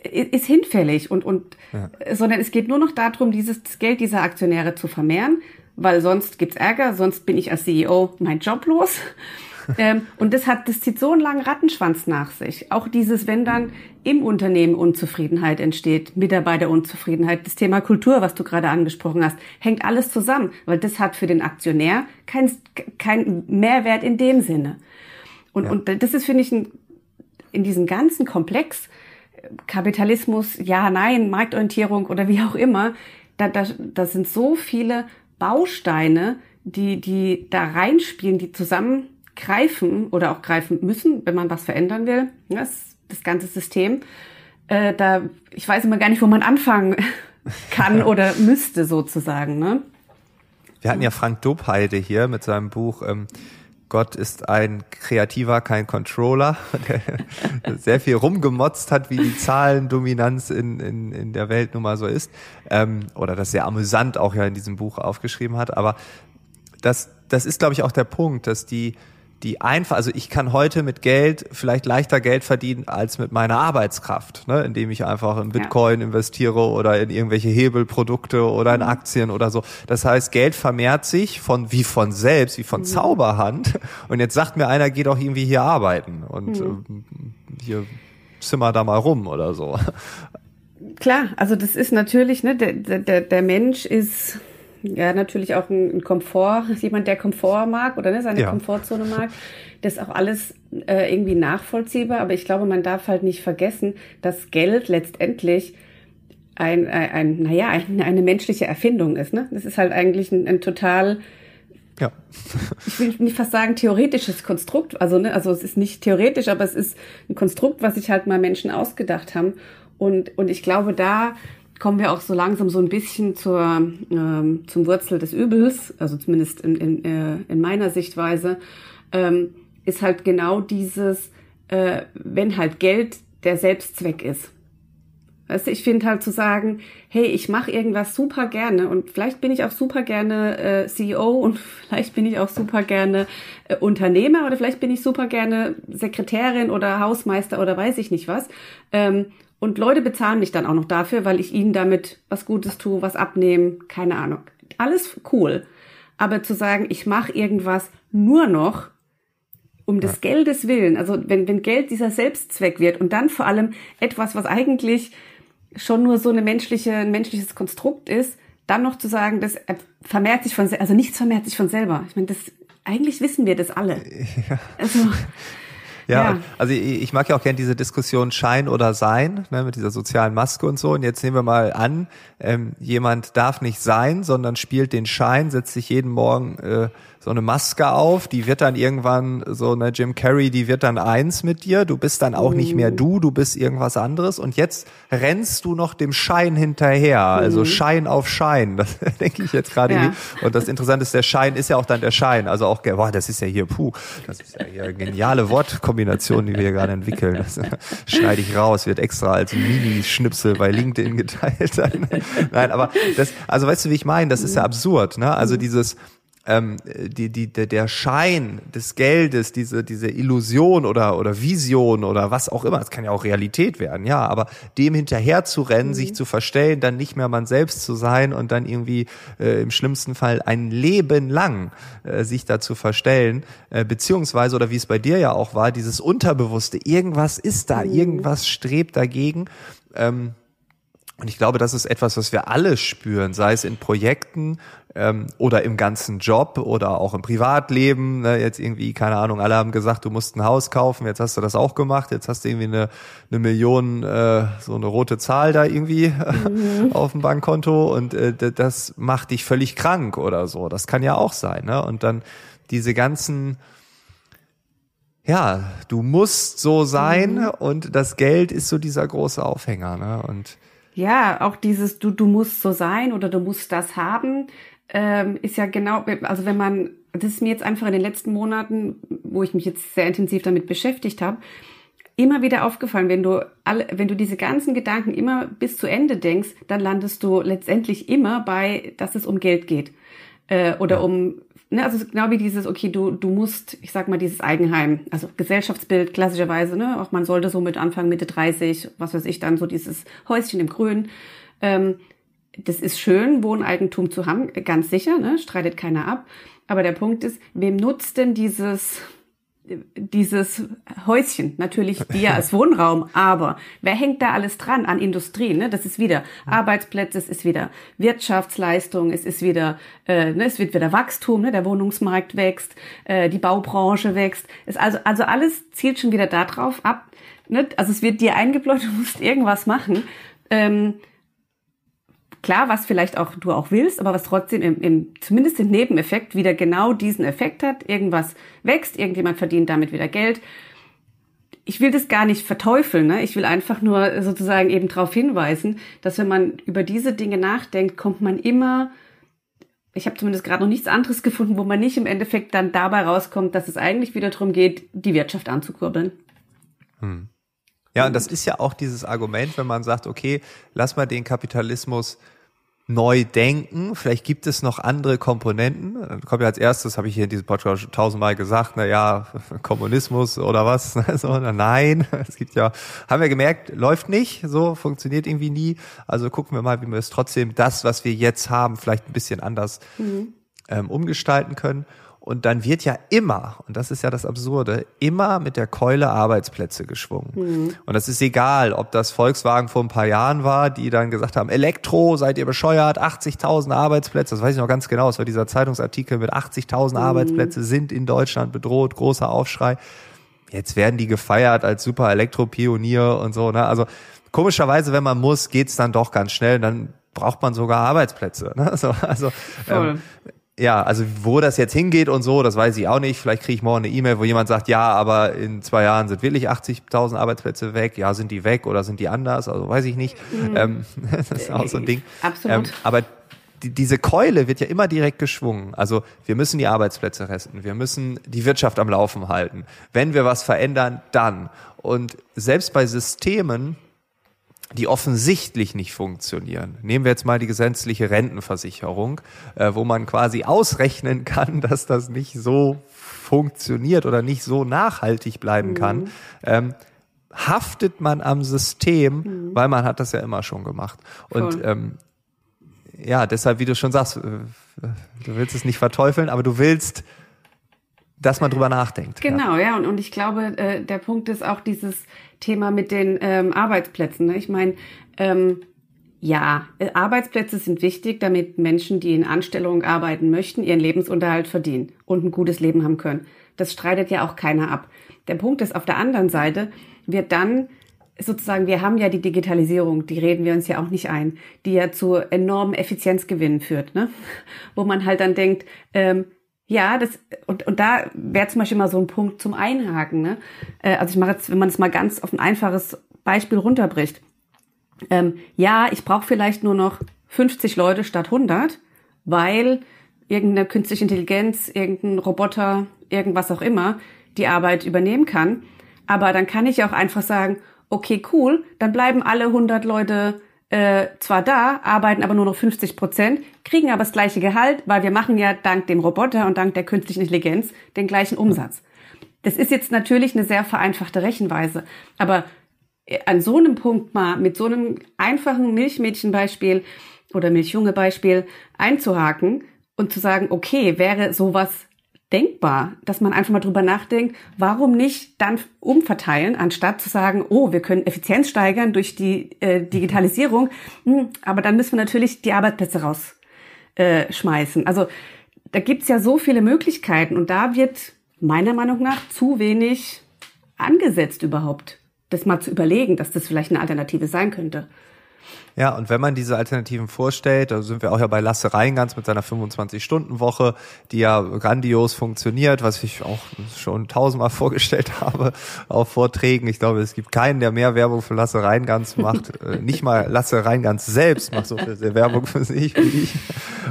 Ist hinfällig und, und, ja. sondern es geht nur noch darum, dieses Geld dieser Aktionäre zu vermehren, weil sonst gibt's Ärger, sonst bin ich als CEO mein Job los ähm, und das hat, das zieht so einen langen Rattenschwanz nach sich. Auch dieses, wenn dann im Unternehmen Unzufriedenheit entsteht, Mitarbeiterunzufriedenheit, das Thema Kultur, was du gerade angesprochen hast, hängt alles zusammen, weil das hat für den Aktionär kein, kein Mehrwert in dem Sinne. Und, ja. und das ist, finde ich, ein, in diesem ganzen Komplex, Kapitalismus, ja, nein, Marktorientierung oder wie auch immer, da, da, da sind so viele Bausteine, die, die da reinspielen, die zusammen greifen oder auch greifen müssen, wenn man was verändern will, das, das ganze System, äh, da, ich weiß immer gar nicht, wo man anfangen kann oder müsste sozusagen. Ne? Wir hatten ja Frank Dobheide hier mit seinem Buch ähm, Gott ist ein Kreativer, kein Controller, der sehr viel rumgemotzt hat, wie die Zahlendominanz in, in, in der Welt nun mal so ist. Ähm, oder das sehr amüsant auch ja in diesem Buch aufgeschrieben hat. Aber das, das ist, glaube ich, auch der Punkt, dass die die einfach, also ich kann heute mit Geld vielleicht leichter Geld verdienen als mit meiner Arbeitskraft, ne? indem ich einfach in Bitcoin ja. investiere oder in irgendwelche Hebelprodukte oder in mhm. Aktien oder so. Das heißt, Geld vermehrt sich von wie von selbst, wie von mhm. Zauberhand. Und jetzt sagt mir einer, geh doch irgendwie hier arbeiten und mhm. äh, hier zimmer da mal rum oder so. Klar, also das ist natürlich, ne, der, der, der Mensch ist ja natürlich auch ein, ein Komfort, jemand, der Komfort mag oder ne, seine ja. Komfortzone mag. Das ist auch alles äh, irgendwie nachvollziehbar, aber ich glaube, man darf halt nicht vergessen, dass Geld letztendlich ein, ein, ein naja, ein, eine menschliche Erfindung ist. Ne? Das ist halt eigentlich ein, ein total ja. ich will nicht fast sagen theoretisches Konstrukt, also ne, also es ist nicht theoretisch, aber es ist ein Konstrukt, was sich halt mal Menschen ausgedacht haben und und ich glaube, da kommen wir auch so langsam so ein bisschen zur, ähm, zum Wurzel des Übels, also zumindest in, in, äh, in meiner Sichtweise, ähm, ist halt genau dieses, äh, wenn halt Geld der Selbstzweck ist. Weißt du, ich finde halt zu sagen, hey, ich mache irgendwas super gerne und vielleicht bin ich auch super gerne äh, CEO und vielleicht bin ich auch super gerne äh, Unternehmer oder vielleicht bin ich super gerne Sekretärin oder Hausmeister oder weiß ich nicht was. Ähm, und Leute bezahlen mich dann auch noch dafür, weil ich ihnen damit was Gutes tue, was abnehmen, keine Ahnung. Alles cool. Aber zu sagen, ich mache irgendwas nur noch um des. Geldes willen, also wenn, wenn Geld dieser Selbstzweck wird und dann vor allem etwas, was eigentlich schon nur so eine menschliche, ein menschliches Konstrukt ist, dann noch zu sagen, das vermehrt sich von, also nichts vermehrt sich von selber. Ich meine, das, eigentlich wissen wir das alle. Ja. Also, ja, ja, also ich, ich mag ja auch gerne diese Diskussion Schein oder Sein, ne, mit dieser sozialen Maske und so. Und jetzt nehmen wir mal an, ähm, jemand darf nicht sein, sondern spielt den Schein, setzt sich jeden Morgen äh, so eine Maske auf, die wird dann irgendwann so eine Jim Carrey, die wird dann eins mit dir, du bist dann auch nicht mehr du, du bist irgendwas anderes und jetzt rennst du noch dem Schein hinterher, also mhm. Schein auf Schein, das denke ich jetzt gerade. Ja. Und das Interessante ist, der Schein ist ja auch dann der Schein, also auch, boah, das ist ja hier, puh, das ist ja hier eine geniale Wortkombination, die wir hier gerade entwickeln. Das schneide ich raus, wird extra als Mini-Schnipsel bei LinkedIn geteilt. Nein, aber das, also weißt du, wie ich meine, das ist ja absurd, ne? Also dieses, ähm, die, die, der Schein des Geldes, diese, diese Illusion oder, oder Vision oder was auch immer, das kann ja auch Realität werden, ja, aber dem hinterher zu rennen, mhm. sich zu verstellen, dann nicht mehr man selbst zu sein und dann irgendwie äh, im schlimmsten Fall ein Leben lang äh, sich dazu verstellen, äh, beziehungsweise, oder wie es bei dir ja auch war, dieses Unterbewusste, irgendwas ist da, mhm. irgendwas strebt dagegen. Ähm, und ich glaube, das ist etwas, was wir alle spüren, sei es in Projekten ähm, oder im ganzen Job oder auch im Privatleben. Ne? Jetzt irgendwie, keine Ahnung, alle haben gesagt, du musst ein Haus kaufen, jetzt hast du das auch gemacht, jetzt hast du irgendwie eine, eine Million, äh, so eine rote Zahl da irgendwie mhm. auf dem Bankkonto und äh, das macht dich völlig krank oder so. Das kann ja auch sein. Ne? Und dann diese ganzen ja, du musst so sein mhm. und das Geld ist so dieser große Aufhänger. Ne? Und ja, auch dieses du, du musst so sein oder du musst das haben, ähm, ist ja genau, also wenn man, das ist mir jetzt einfach in den letzten Monaten, wo ich mich jetzt sehr intensiv damit beschäftigt habe, immer wieder aufgefallen, wenn du alle, wenn du diese ganzen Gedanken immer bis zu Ende denkst, dann landest du letztendlich immer bei, dass es um Geld geht äh, oder um ne, also genau wie dieses, okay, du, du musst, ich sag mal, dieses Eigenheim, also Gesellschaftsbild klassischerweise, ne, auch man sollte so mit Anfang, Mitte 30, was weiß ich, dann so dieses Häuschen im Grün. Ähm, das ist schön, Wohneigentum zu haben, ganz sicher, ne, streitet keiner ab. Aber der Punkt ist, wem nutzt denn dieses dieses Häuschen, natürlich dir als Wohnraum, aber wer hängt da alles dran an Industrie? Ne? Das ist wieder Arbeitsplätze, es ist wieder Wirtschaftsleistung, es ist wieder, äh, ne, es wird wieder Wachstum, ne? der Wohnungsmarkt wächst, äh, die Baubranche wächst. Es also, also alles zielt schon wieder darauf ab. Ne? Also es wird dir eingebläut, du musst irgendwas machen. Ähm, Klar, was vielleicht auch du auch willst, aber was trotzdem im, im, zumindest im Nebeneffekt wieder genau diesen Effekt hat. Irgendwas wächst, irgendjemand verdient damit wieder Geld. Ich will das gar nicht verteufeln, ne? Ich will einfach nur sozusagen eben darauf hinweisen, dass wenn man über diese Dinge nachdenkt, kommt man immer ich habe zumindest gerade noch nichts anderes gefunden, wo man nicht im Endeffekt dann dabei rauskommt, dass es eigentlich wieder darum geht, die Wirtschaft anzukurbeln. Hm. Ja, und das ist ja auch dieses Argument, wenn man sagt, okay, lass mal den Kapitalismus neu denken. Vielleicht gibt es noch andere Komponenten. Dann kommt ja als erstes, habe ich hier in diesem Podcast schon tausendmal gesagt, na ja, Kommunismus oder was. So, nein, es gibt ja, haben wir gemerkt, läuft nicht, so funktioniert irgendwie nie. Also gucken wir mal, wie wir es trotzdem das, was wir jetzt haben, vielleicht ein bisschen anders mhm. ähm, umgestalten können. Und dann wird ja immer, und das ist ja das Absurde, immer mit der Keule Arbeitsplätze geschwungen. Mhm. Und das ist egal, ob das Volkswagen vor ein paar Jahren war, die dann gesagt haben, Elektro, seid ihr bescheuert, 80.000 Arbeitsplätze, das weiß ich noch ganz genau, es war dieser Zeitungsartikel mit 80.000 mhm. Arbeitsplätze sind in Deutschland bedroht, großer Aufschrei. Jetzt werden die gefeiert als super Elektropionier und so, ne? Also komischerweise, wenn man muss, geht's dann doch ganz schnell, dann braucht man sogar Arbeitsplätze. Ne? Also, also ähm, ja, also wo das jetzt hingeht und so, das weiß ich auch nicht. Vielleicht kriege ich morgen eine E-Mail, wo jemand sagt, ja, aber in zwei Jahren sind wirklich 80.000 Arbeitsplätze weg. Ja, sind die weg oder sind die anders? Also weiß ich nicht. Mhm. Ähm, das ist auch so ein Ding. Absolut. Ähm, aber die, diese Keule wird ja immer direkt geschwungen. Also wir müssen die Arbeitsplätze resten, wir müssen die Wirtschaft am Laufen halten. Wenn wir was verändern, dann. Und selbst bei Systemen, die offensichtlich nicht funktionieren. Nehmen wir jetzt mal die gesetzliche Rentenversicherung, äh, wo man quasi ausrechnen kann, dass das nicht so funktioniert oder nicht so nachhaltig bleiben mhm. kann. Ähm, haftet man am System, mhm. weil man hat das ja immer schon gemacht. Und ähm, ja, deshalb, wie du schon sagst, äh, du willst es nicht verteufeln, aber du willst, dass man drüber nachdenkt. Genau, ja, ja und, und ich glaube, äh, der Punkt ist auch dieses Thema mit den ähm, Arbeitsplätzen. Ne? Ich meine, ähm, ja, äh, Arbeitsplätze sind wichtig, damit Menschen, die in Anstellungen arbeiten möchten, ihren Lebensunterhalt verdienen und ein gutes Leben haben können. Das streitet ja auch keiner ab. Der Punkt ist, auf der anderen Seite wird dann sozusagen, wir haben ja die Digitalisierung, die reden wir uns ja auch nicht ein, die ja zu enormen Effizienzgewinnen führt, ne? Wo man halt dann denkt, ähm, ja, das und, und da wäre zum Beispiel mal so ein Punkt zum Einhaken. Ne? Äh, also ich mache jetzt, wenn man es mal ganz auf ein einfaches Beispiel runterbricht ähm, ja, ich brauche vielleicht nur noch 50 Leute statt 100, weil irgendeine künstliche Intelligenz, irgendein Roboter, irgendwas auch immer die Arbeit übernehmen kann. Aber dann kann ich auch einfach sagen, okay, cool, dann bleiben alle 100 Leute äh, zwar da, arbeiten aber nur noch 50 Prozent, kriegen aber das gleiche Gehalt, weil wir machen ja dank dem Roboter und dank der künstlichen Intelligenz den gleichen Umsatz. Das ist jetzt natürlich eine sehr vereinfachte Rechenweise, aber an so einem Punkt mal mit so einem einfachen Milchmädchenbeispiel oder Milchjunge-Beispiel einzuhaken und zu sagen, okay, wäre sowas denkbar, dass man einfach mal drüber nachdenkt, warum nicht dann umverteilen, anstatt zu sagen, oh, wir können Effizienz steigern durch die äh, Digitalisierung, hm, aber dann müssen wir natürlich die Arbeitsplätze rausschmeißen. Äh, also da gibt's ja so viele Möglichkeiten und da wird meiner Meinung nach zu wenig angesetzt überhaupt das mal zu überlegen, dass das vielleicht eine Alternative sein könnte. Ja, und wenn man diese Alternativen vorstellt, da sind wir auch ja bei Lasse Reingans mit seiner 25-Stunden-Woche, die ja grandios funktioniert, was ich auch schon tausendmal vorgestellt habe auf Vorträgen. Ich glaube, es gibt keinen, der mehr Werbung für Lasse Reingans macht. Äh, nicht mal Lasse Reingans selbst macht so viel Werbung für sich wie ich.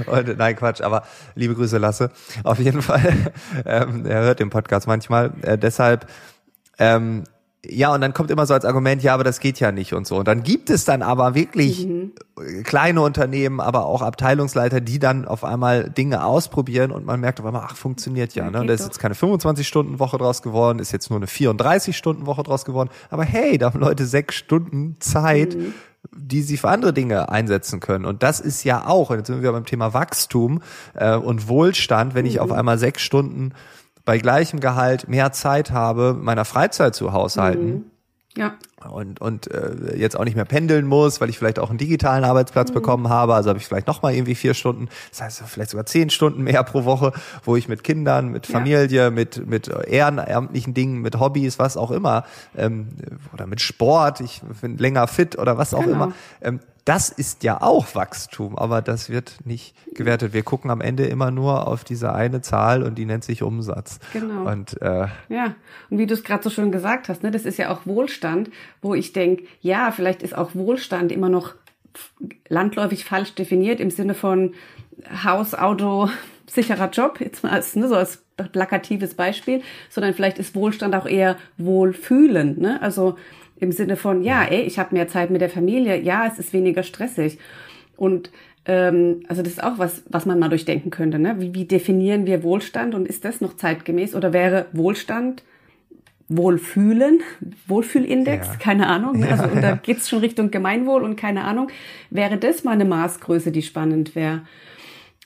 Und, nein, Quatsch, aber liebe Grüße, Lasse. Auf jeden Fall, ähm, er hört den Podcast manchmal. Äh, deshalb ähm, ja, und dann kommt immer so als Argument, ja, aber das geht ja nicht und so. Und dann gibt es dann aber wirklich mhm. kleine Unternehmen, aber auch Abteilungsleiter, die dann auf einmal Dinge ausprobieren und man merkt auf einmal, ach, funktioniert ja. Ne? Und da ist jetzt keine 25-Stunden-Woche draus geworden, ist jetzt nur eine 34-Stunden-Woche draus geworden. Aber hey, da haben Leute sechs Stunden Zeit. Mhm die sie für andere Dinge einsetzen können. Und das ist ja auch, und jetzt sind wir beim Thema Wachstum äh, und Wohlstand, wenn ich auf mhm. einmal sechs Stunden bei gleichem Gehalt mehr Zeit habe, meiner Freizeit zu haushalten. Mhm. Ja. Und, und äh, jetzt auch nicht mehr pendeln muss, weil ich vielleicht auch einen digitalen Arbeitsplatz mhm. bekommen habe. Also habe ich vielleicht noch mal irgendwie vier Stunden, das heißt vielleicht sogar zehn Stunden mehr pro Woche, wo ich mit Kindern, mit Familie, ja. mit, mit ehrenamtlichen Dingen, mit Hobbys, was auch immer, ähm, oder mit Sport, ich bin länger fit oder was auch genau. immer, ähm, das ist ja auch Wachstum, aber das wird nicht gewertet. Wir gucken am Ende immer nur auf diese eine Zahl und die nennt sich Umsatz. Genau. Und äh, ja, und wie du es gerade so schön gesagt hast, ne, das ist ja auch Wohlstand, wo ich denke, ja, vielleicht ist auch Wohlstand immer noch landläufig falsch definiert im Sinne von Haus, Auto, sicherer Job, jetzt mal als, ne, so als plakatives Beispiel, sondern vielleicht ist Wohlstand auch eher Wohlfühlen. Ne? Also im Sinne von, ja, ey, ich habe mehr Zeit mit der Familie, ja, es ist weniger stressig. Und ähm, also das ist auch was, was man mal durchdenken könnte. Ne? Wie, wie definieren wir Wohlstand und ist das noch zeitgemäß? Oder wäre Wohlstand Wohlfühlen, Wohlfühlindex, ja. keine Ahnung. Ne? Also und da geht's schon Richtung Gemeinwohl und keine Ahnung. Wäre das mal eine Maßgröße, die spannend wäre?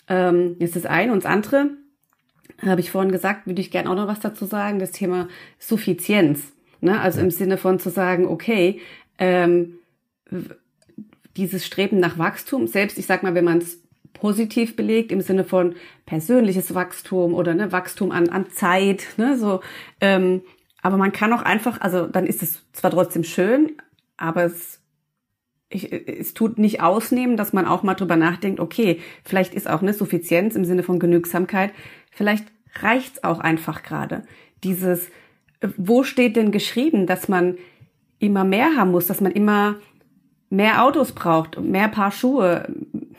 Ähm, ist das eine. Und das andere, habe ich vorhin gesagt, würde ich gerne auch noch was dazu sagen, das Thema Suffizienz. Ne? Also ja. im Sinne von zu sagen, okay, ähm, dieses Streben nach Wachstum, selbst ich sag mal, wenn man es positiv belegt im Sinne von persönliches Wachstum oder ne, Wachstum an, an Zeit, ne, so. Ähm, aber man kann auch einfach, also dann ist es zwar trotzdem schön, aber es, ich, es tut nicht ausnehmen, dass man auch mal drüber nachdenkt, okay, vielleicht ist auch eine Suffizienz im Sinne von Genügsamkeit, vielleicht reicht's auch einfach gerade. Dieses, wo steht denn geschrieben, dass man immer mehr haben muss, dass man immer mehr Autos braucht, mehr Paar Schuhe,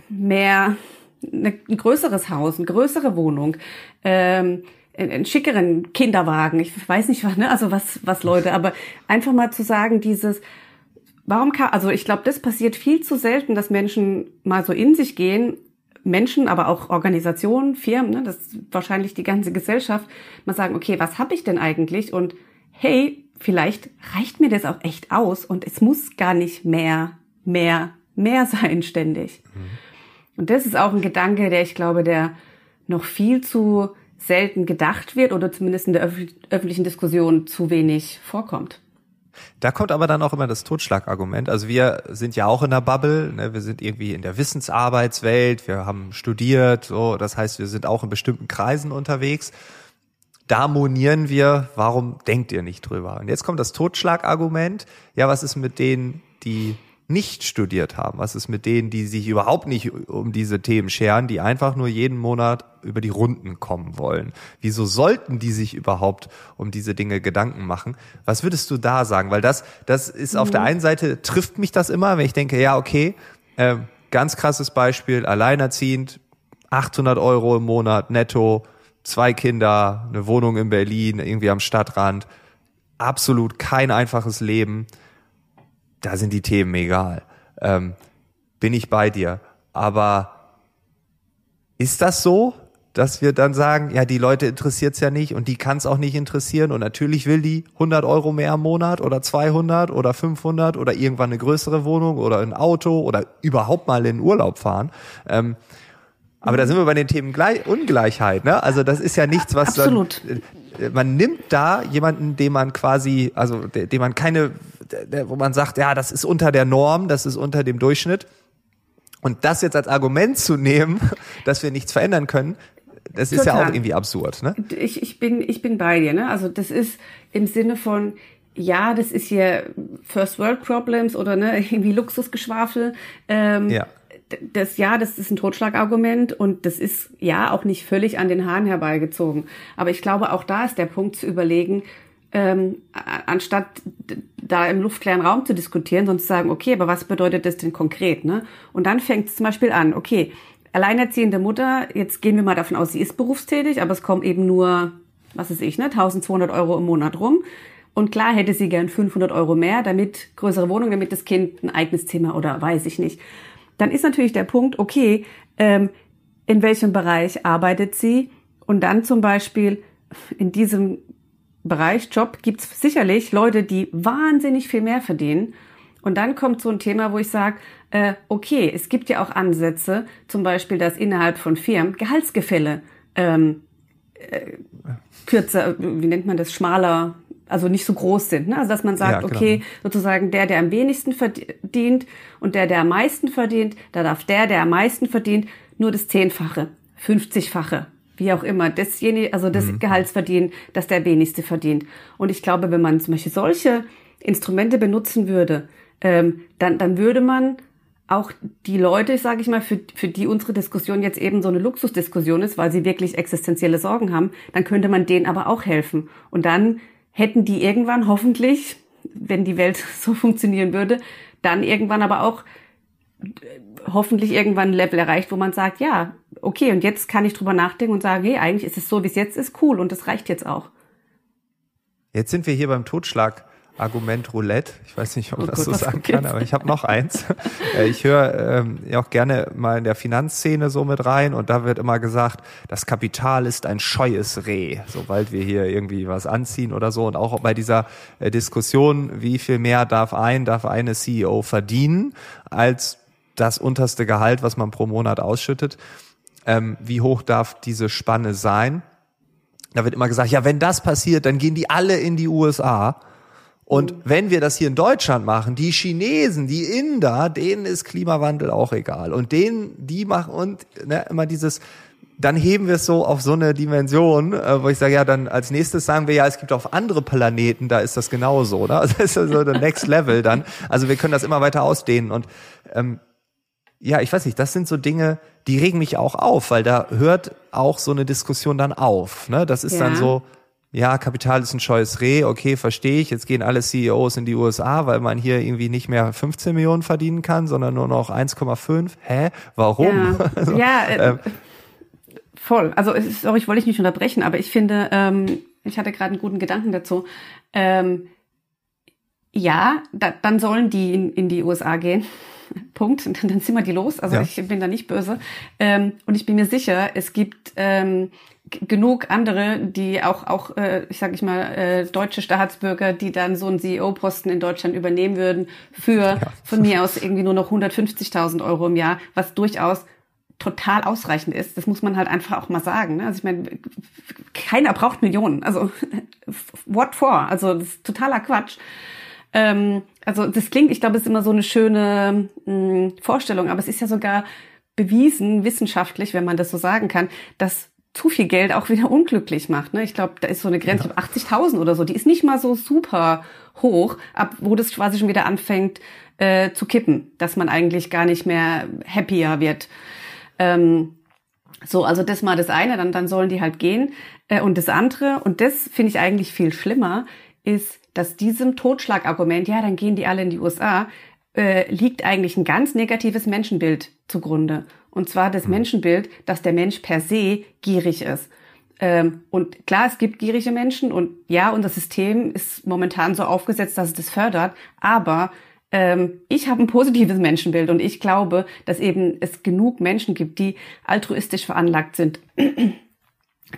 mehr ein größeres Haus, eine größere Wohnung, ähm, einen schickeren Kinderwagen, ich weiß nicht was, ne, also was, was Leute, aber einfach mal zu sagen, dieses, warum kann, also ich glaube, das passiert viel zu selten, dass Menschen mal so in sich gehen Menschen, aber auch Organisationen, Firmen, ne, das ist wahrscheinlich die ganze Gesellschaft, mal sagen, okay, was habe ich denn eigentlich? Und hey, vielleicht reicht mir das auch echt aus und es muss gar nicht mehr, mehr, mehr sein ständig. Mhm. Und das ist auch ein Gedanke, der ich glaube, der noch viel zu selten gedacht wird oder zumindest in der öffentlichen Diskussion zu wenig vorkommt. Da kommt aber dann auch immer das Totschlagargument. Also wir sind ja auch in der Bubble, ne? wir sind irgendwie in der Wissensarbeitswelt, wir haben studiert, so, das heißt, wir sind auch in bestimmten Kreisen unterwegs. Da monieren wir, warum denkt ihr nicht drüber? Und jetzt kommt das Totschlagargument. Ja, was ist mit denen, die nicht studiert haben? Was ist mit denen, die sich überhaupt nicht um diese Themen scheren, die einfach nur jeden Monat über die Runden kommen wollen? Wieso sollten die sich überhaupt um diese Dinge Gedanken machen? Was würdest du da sagen? Weil das, das ist mhm. auf der mhm. einen Seite trifft mich das immer, wenn ich denke, ja, okay, äh, ganz krasses Beispiel, alleinerziehend, 800 Euro im Monat netto, zwei Kinder, eine Wohnung in Berlin, irgendwie am Stadtrand, absolut kein einfaches Leben da sind die Themen egal. Ähm, bin ich bei dir. Aber ist das so, dass wir dann sagen, ja, die Leute interessiert's ja nicht und die kann's auch nicht interessieren und natürlich will die 100 Euro mehr im Monat oder 200 oder 500 oder irgendwann eine größere Wohnung oder ein Auto oder überhaupt mal in Urlaub fahren. Ähm, aber da sind wir bei den Themen Gleich Ungleichheit. Ne? Also das ist ja nichts, was Absolut. Dann, man nimmt da jemanden, dem man quasi, also dem man keine wo man sagt, ja, das ist unter der Norm, das ist unter dem Durchschnitt. Und das jetzt als Argument zu nehmen, dass wir nichts verändern können, das ist Total. ja auch irgendwie absurd. Ne? Ich, ich, bin, ich bin bei dir. Ne? Also das ist im Sinne von, ja, das ist hier First World Problems oder ne, irgendwie Luxusgeschwafel. Ähm, ja. Das ja, das ist ein Totschlagargument und das ist ja auch nicht völlig an den Haaren herbeigezogen. Aber ich glaube, auch da ist der Punkt zu überlegen, ähm, anstatt da im luftleeren Raum zu diskutieren, sondern zu sagen, okay, aber was bedeutet das denn konkret? Ne? Und dann fängt es zum Beispiel an, okay, alleinerziehende Mutter, jetzt gehen wir mal davon aus, sie ist berufstätig, aber es kommen eben nur, was weiß ich, ne, 1200 Euro im Monat rum. Und klar hätte sie gern 500 Euro mehr, damit größere Wohnung, damit das Kind ein eigenes Zimmer oder weiß ich nicht. Dann ist natürlich der Punkt, okay, ähm, in welchem Bereich arbeitet sie? Und dann zum Beispiel in diesem Bereich Job gibt's sicherlich Leute, die wahnsinnig viel mehr verdienen. Und dann kommt so ein Thema, wo ich sage, äh, okay, es gibt ja auch Ansätze, zum Beispiel, dass innerhalb von Firmen Gehaltsgefälle ähm, äh, kürzer, wie nennt man das, schmaler, also nicht so groß sind. Ne? Also dass man sagt, ja, okay, sozusagen der, der am wenigsten verdient und der, der am meisten verdient, da darf der, der am meisten verdient, nur das Zehnfache, 50-fache wie auch immer, dasjenige, also das mhm. Gehaltsverdienen, das der wenigste verdient. Und ich glaube, wenn man zum Beispiel solche Instrumente benutzen würde, ähm, dann, dann würde man auch die Leute, sage ich mal, für, für die unsere Diskussion jetzt eben so eine Luxusdiskussion ist, weil sie wirklich existenzielle Sorgen haben, dann könnte man denen aber auch helfen. Und dann hätten die irgendwann hoffentlich, wenn die Welt so funktionieren würde, dann irgendwann aber auch hoffentlich irgendwann ein Level erreicht, wo man sagt, ja, okay, und jetzt kann ich drüber nachdenken und sagen, hey, eigentlich ist es so, wie es jetzt ist, cool und das reicht jetzt auch. Jetzt sind wir hier beim Totschlag. Argument Roulette. Ich weiß nicht, ob man oh das Gott, so sagen kann, aber ich habe noch eins. Äh, ich höre ähm, ja auch gerne mal in der Finanzszene so mit rein und da wird immer gesagt, das Kapital ist ein scheues Reh, sobald wir hier irgendwie was anziehen oder so. Und auch bei dieser äh, Diskussion, wie viel mehr darf ein, darf eine CEO verdienen als das unterste Gehalt, was man pro Monat ausschüttet. Ähm, wie hoch darf diese Spanne sein? Da wird immer gesagt, ja, wenn das passiert, dann gehen die alle in die USA. Und wenn wir das hier in Deutschland machen, die Chinesen, die Inder, denen ist Klimawandel auch egal. Und denen, die machen und ne, immer dieses, dann heben wir es so auf so eine Dimension, äh, wo ich sage, ja, dann als nächstes sagen wir ja, es gibt auf andere Planeten, da ist das genauso, oder? Also das ist so der Next Level dann. Also wir können das immer weiter ausdehnen. Und ähm, ja, ich weiß nicht, das sind so Dinge, die regen mich auch auf, weil da hört auch so eine Diskussion dann auf. Ne? Das ist ja. dann so, ja, Kapital ist ein scheues Reh, okay, verstehe ich. Jetzt gehen alle CEOs in die USA, weil man hier irgendwie nicht mehr 15 Millionen verdienen kann, sondern nur noch 1,5. Hä? Warum? Ja, also, ja äh, ähm, voll. Also sorry, ich wollte dich nicht unterbrechen, aber ich finde, ähm, ich hatte gerade einen guten Gedanken dazu. Ähm, ja, da, dann sollen die in, in die USA gehen. Punkt. Dann sind wir die los. Also ja. ich bin da nicht böse. Ähm, und ich bin mir sicher, es gibt ähm, genug andere, die auch, auch äh, ich sage ich mal, äh, deutsche Staatsbürger, die dann so einen CEO-Posten in Deutschland übernehmen würden für ja. von mir aus irgendwie nur noch 150.000 Euro im Jahr, was durchaus total ausreichend ist. Das muss man halt einfach auch mal sagen. Ne? Also ich meine, keiner braucht Millionen. Also what for? Also das ist totaler Quatsch. Ähm, also das klingt, ich glaube, es ist immer so eine schöne mh, hm, Vorstellung, aber es ist ja sogar bewiesen, wissenschaftlich, wenn man das so sagen kann, dass zu viel Geld auch wieder unglücklich macht. Ne? Ich glaube, da ist so eine Grenze ja. 80.000 oder so. Die ist nicht mal so super hoch, ab wo das quasi schon wieder anfängt äh, zu kippen, dass man eigentlich gar nicht mehr happier wird. Ähm, so, also das mal das eine, dann, dann sollen die halt gehen. Äh, und das andere, und das finde ich eigentlich viel schlimmer, ist, dass diesem Totschlagargument, ja, dann gehen die alle in die USA, äh, liegt eigentlich ein ganz negatives Menschenbild zugrunde. Und zwar das mhm. Menschenbild, dass der Mensch per se gierig ist. Ähm, und klar, es gibt gierige Menschen und ja, unser System ist momentan so aufgesetzt, dass es das fördert. Aber ähm, ich habe ein positives Menschenbild und ich glaube, dass eben es genug Menschen gibt, die altruistisch veranlagt sind.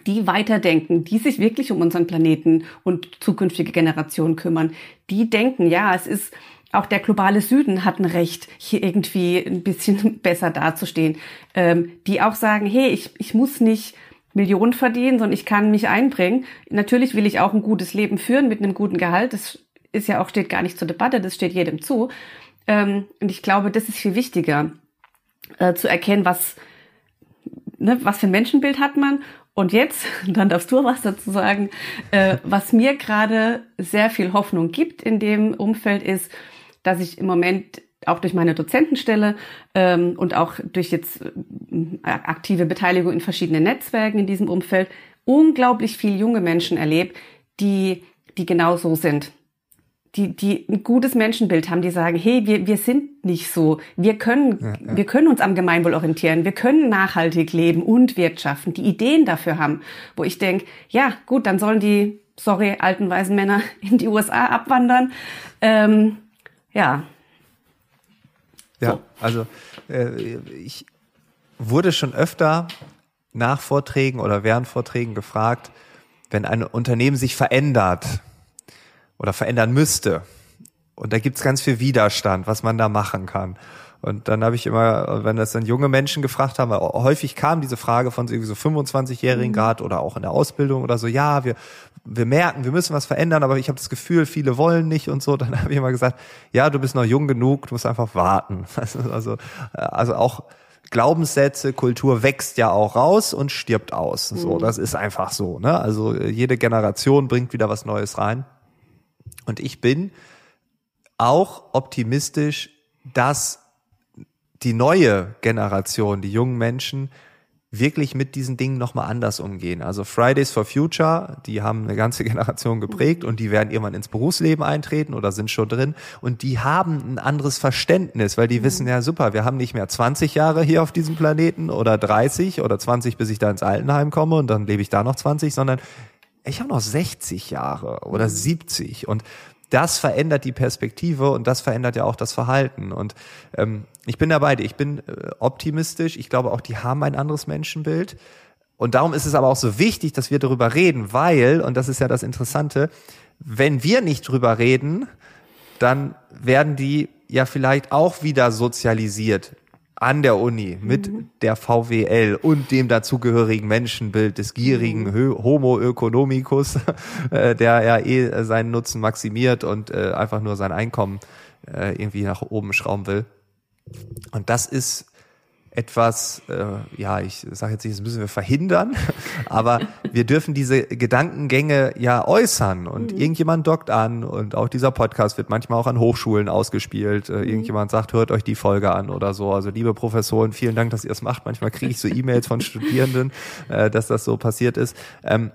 die weiterdenken, die sich wirklich um unseren Planeten und zukünftige Generationen kümmern, die denken, ja, es ist auch der globale Süden hat ein Recht, hier irgendwie ein bisschen besser dazustehen. Ähm, die auch sagen, hey, ich, ich muss nicht Millionen verdienen, sondern ich kann mich einbringen. Natürlich will ich auch ein gutes Leben führen mit einem guten Gehalt. Das ist ja auch, steht gar nicht zur Debatte, das steht jedem zu. Ähm, und ich glaube, das ist viel wichtiger, äh, zu erkennen, was, ne, was für ein Menschenbild hat man und jetzt, dann darfst du was dazu sagen, äh, was mir gerade sehr viel Hoffnung gibt in dem Umfeld ist, dass ich im Moment auch durch meine Dozentenstelle ähm, und auch durch jetzt äh, aktive Beteiligung in verschiedenen Netzwerken in diesem Umfeld unglaublich viel junge Menschen erlebe, die, die genau so sind die, die ein gutes Menschenbild haben, die sagen, hey, wir, wir sind nicht so. Wir können, ja, ja. wir können uns am Gemeinwohl orientieren. Wir können nachhaltig leben und wirtschaften, die Ideen dafür haben, wo ich denke, ja, gut, dann sollen die, sorry, alten weisen Männer in die USA abwandern. Ähm, ja. Ja, so. also äh, ich wurde schon öfter nach Vorträgen oder während Vorträgen gefragt, wenn ein Unternehmen sich verändert, oder verändern müsste. Und da gibt's ganz viel Widerstand, was man da machen kann. Und dann habe ich immer, wenn das dann junge Menschen gefragt haben, häufig kam diese Frage von so 25-Jährigen mhm. gerade oder auch in der Ausbildung oder so, ja, wir, wir merken, wir müssen was verändern, aber ich habe das Gefühl, viele wollen nicht und so. Dann habe ich immer gesagt, ja, du bist noch jung genug, du musst einfach warten. Also, also auch Glaubenssätze, Kultur wächst ja auch raus und stirbt aus. So, mhm. das ist einfach so. Ne? Also jede Generation bringt wieder was Neues rein. Und ich bin auch optimistisch, dass die neue Generation, die jungen Menschen, wirklich mit diesen Dingen nochmal anders umgehen. Also Fridays for Future, die haben eine ganze Generation geprägt und die werden irgendwann ins Berufsleben eintreten oder sind schon drin und die haben ein anderes Verständnis, weil die wissen ja super, wir haben nicht mehr 20 Jahre hier auf diesem Planeten oder 30 oder 20, bis ich da ins Altenheim komme und dann lebe ich da noch 20, sondern ich habe noch 60 Jahre oder 70 mhm. und das verändert die Perspektive und das verändert ja auch das Verhalten. Und ähm, ich bin dabei, ich bin äh, optimistisch. Ich glaube auch, die haben ein anderes Menschenbild. Und darum ist es aber auch so wichtig, dass wir darüber reden, weil, und das ist ja das Interessante, wenn wir nicht drüber reden, dann werden die ja vielleicht auch wieder sozialisiert an der Uni mit mhm. der VWL und dem dazugehörigen Menschenbild des gierigen mhm. Homo economicus, äh, der ja eh seinen Nutzen maximiert und äh, einfach nur sein Einkommen äh, irgendwie nach oben schrauben will. Und das ist etwas, äh, ja, ich sage jetzt nicht, das müssen wir verhindern, aber wir dürfen diese Gedankengänge ja äußern und mhm. irgendjemand dockt an und auch dieser Podcast wird manchmal auch an Hochschulen ausgespielt. Äh, mhm. Irgendjemand sagt, hört euch die Folge an oder so. Also liebe Professoren, vielen Dank, dass ihr es macht. Manchmal kriege ich so E-Mails von Studierenden, äh, dass das so passiert ist. Ähm,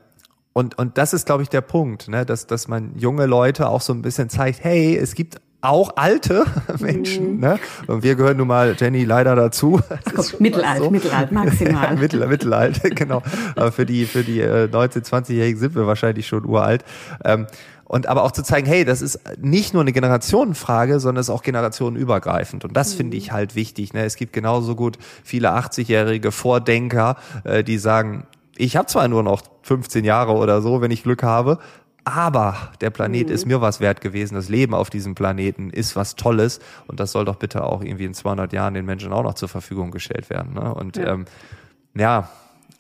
und, und das ist, glaube ich, der Punkt, ne? dass, dass man junge Leute auch so ein bisschen zeigt, hey, es gibt auch alte Menschen, mhm. ne? Und wir gehören nun mal, Jenny, leider dazu. Guck, mittelalt, so. mittelalt, maximal. Mittel, mittelalt, genau. Aber für die, für die äh, 19-, 20-Jährigen sind wir wahrscheinlich schon uralt. Ähm, und aber auch zu zeigen, hey, das ist nicht nur eine Generationenfrage, sondern es ist auch generationenübergreifend. Und das mhm. finde ich halt wichtig. Ne? Es gibt genauso gut viele 80-jährige Vordenker, äh, die sagen, ich habe zwar nur noch 15 Jahre oder so, wenn ich Glück habe, aber der Planet Mhm. ist mir was wert gewesen, das Leben auf diesem Planeten ist was Tolles und das soll doch bitte auch irgendwie in 200 Jahren den Menschen auch noch zur Verfügung gestellt werden. Ne? Und Ja. ähm, ja,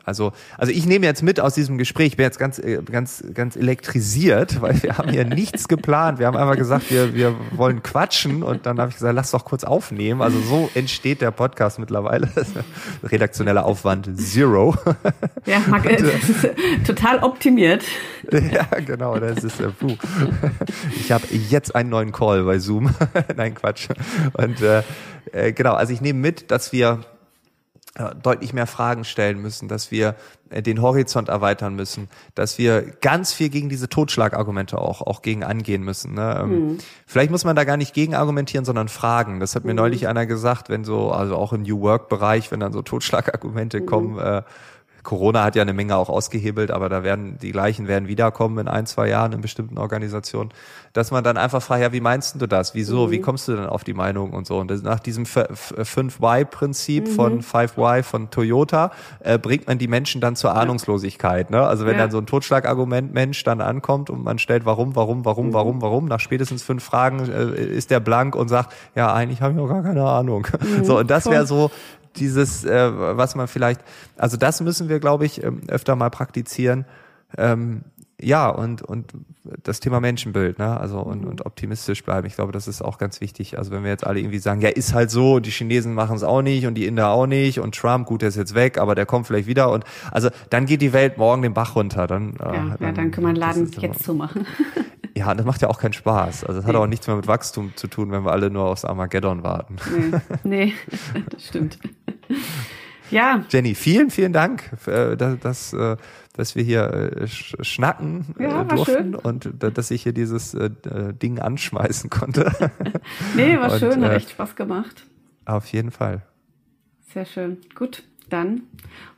also, also ich nehme jetzt mit aus diesem Gespräch, ich bin jetzt ganz, äh, ganz, ganz elektrisiert, weil wir haben hier nichts geplant. Wir haben einfach gesagt, wir, wir wollen quatschen und dann habe ich gesagt, lass doch kurz aufnehmen. Also so entsteht der Podcast mittlerweile. Redaktioneller Aufwand zero. Ja, mag, äh, das ist äh, total optimiert. ja, genau, das ist äh, puh. Ich habe jetzt einen neuen Call bei Zoom. Nein, Quatsch. Und äh, genau, also ich nehme mit, dass wir deutlich mehr Fragen stellen müssen, dass wir äh, den Horizont erweitern müssen, dass wir ganz viel gegen diese Totschlagargumente auch, auch gegen angehen müssen. Ne? Ähm, Vielleicht muss man da gar nicht gegen argumentieren, sondern fragen. Das hat mir neulich einer gesagt, wenn so, also auch im New Work-Bereich, wenn dann so Totschlagargumente kommen, äh, Corona hat ja eine Menge auch ausgehebelt, aber da werden die gleichen werden wiederkommen in ein, zwei Jahren in bestimmten Organisationen, dass man dann einfach fragt, ja, wie meinst du das? Wieso? Wie kommst du denn auf die Meinung und so? Und das, nach diesem 5Y-Prinzip von 5Y von Toyota äh, bringt man die Menschen dann zur Ahnungslosigkeit. Ne? Also wenn Ja. dann so ein Totschlagargument Mensch dann ankommt und man stellt, warum, warum, warum, warum, warum, nach spätestens fünf Fragen äh, ist der blank und sagt, ja, eigentlich habe ich auch gar keine Ahnung. So, und das wäre so dieses, äh, was man vielleicht, also das müssen wir, glaube ich, ähm, öfter mal praktizieren. Ähm, ja, und, und das Thema Menschenbild, ne? Also und, und optimistisch bleiben. Ich glaube, das ist auch ganz wichtig. Also wenn wir jetzt alle irgendwie sagen, ja, ist halt so, die Chinesen machen es auch nicht und die Inder auch nicht und Trump, gut, der ist jetzt weg, aber der kommt vielleicht wieder und also dann geht die Welt morgen den Bach runter. Dann, äh, Ja, ja, dann kann man das Laden ist immer- jetzt zumachen. Ja, das macht ja auch keinen Spaß. Also das hat Nee. auch nichts mehr mit Wachstum zu tun, wenn wir alle nur aufs Armageddon warten. Nee, nee das stimmt. Ja, Jenny, vielen, vielen Dank, äh, dass, dass, äh, dass wir hier äh, sch- schnacken Ja, durften und da- dass ich hier dieses Ding anschmeißen konnte. nee, war Und, schön, hat echt Spaß gemacht. Auf jeden Fall. Sehr schön. Gut, dann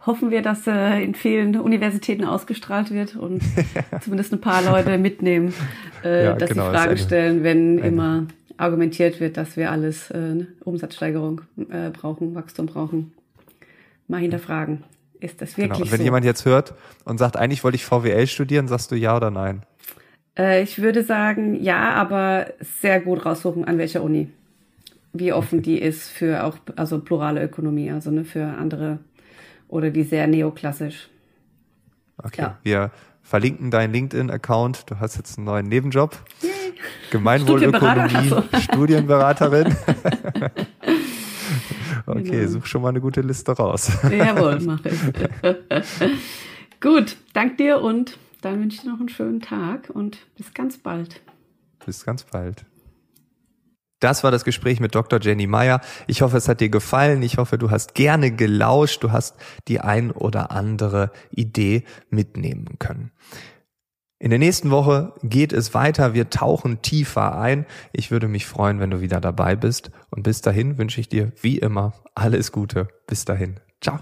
hoffen wir, dass äh, in vielen Universitäten ausgestrahlt wird und zumindest ein paar Leute mitnehmen, äh, Ja, dass genau, sie Fragen stellen, wenn eine- immer argumentiert wird, dass wir alles äh, eine Umsatzsteigerung äh, brauchen, Wachstum brauchen. Mal hinterfragen. Ist das wirklich Genau. Und wenn so? jemand jetzt hört und sagt, eigentlich wollte ich VWL studieren, sagst du ja oder nein? Äh, ich würde sagen, ja, aber sehr gut raussuchen, an welcher Uni. Wie offen die ist für auch, also plurale Ökonomie, also ne, für andere oder die sehr neoklassisch. Okay. Ja. Wir verlinken deinen LinkedIn-Account. Du hast jetzt einen neuen Nebenjob. Gemeinwohlökonomie, Studienberaterin. okay, Genau. such schon mal eine gute Liste raus. Jawohl, mache ich. gut, dank dir und dann wünsche ich dir noch einen schönen Tag und bis ganz bald. Bis ganz bald. Das war das Gespräch mit Dr. Jenny Meyer. Ich hoffe, es hat dir gefallen. Ich hoffe, du hast gerne gelauscht. Du hast die ein oder andere Idee mitnehmen können. In der nächsten Woche geht es weiter. Wir tauchen tiefer ein. Ich würde mich freuen, wenn du wieder dabei bist. Und bis dahin wünsche ich dir wie immer alles Gute. Bis dahin. Ciao.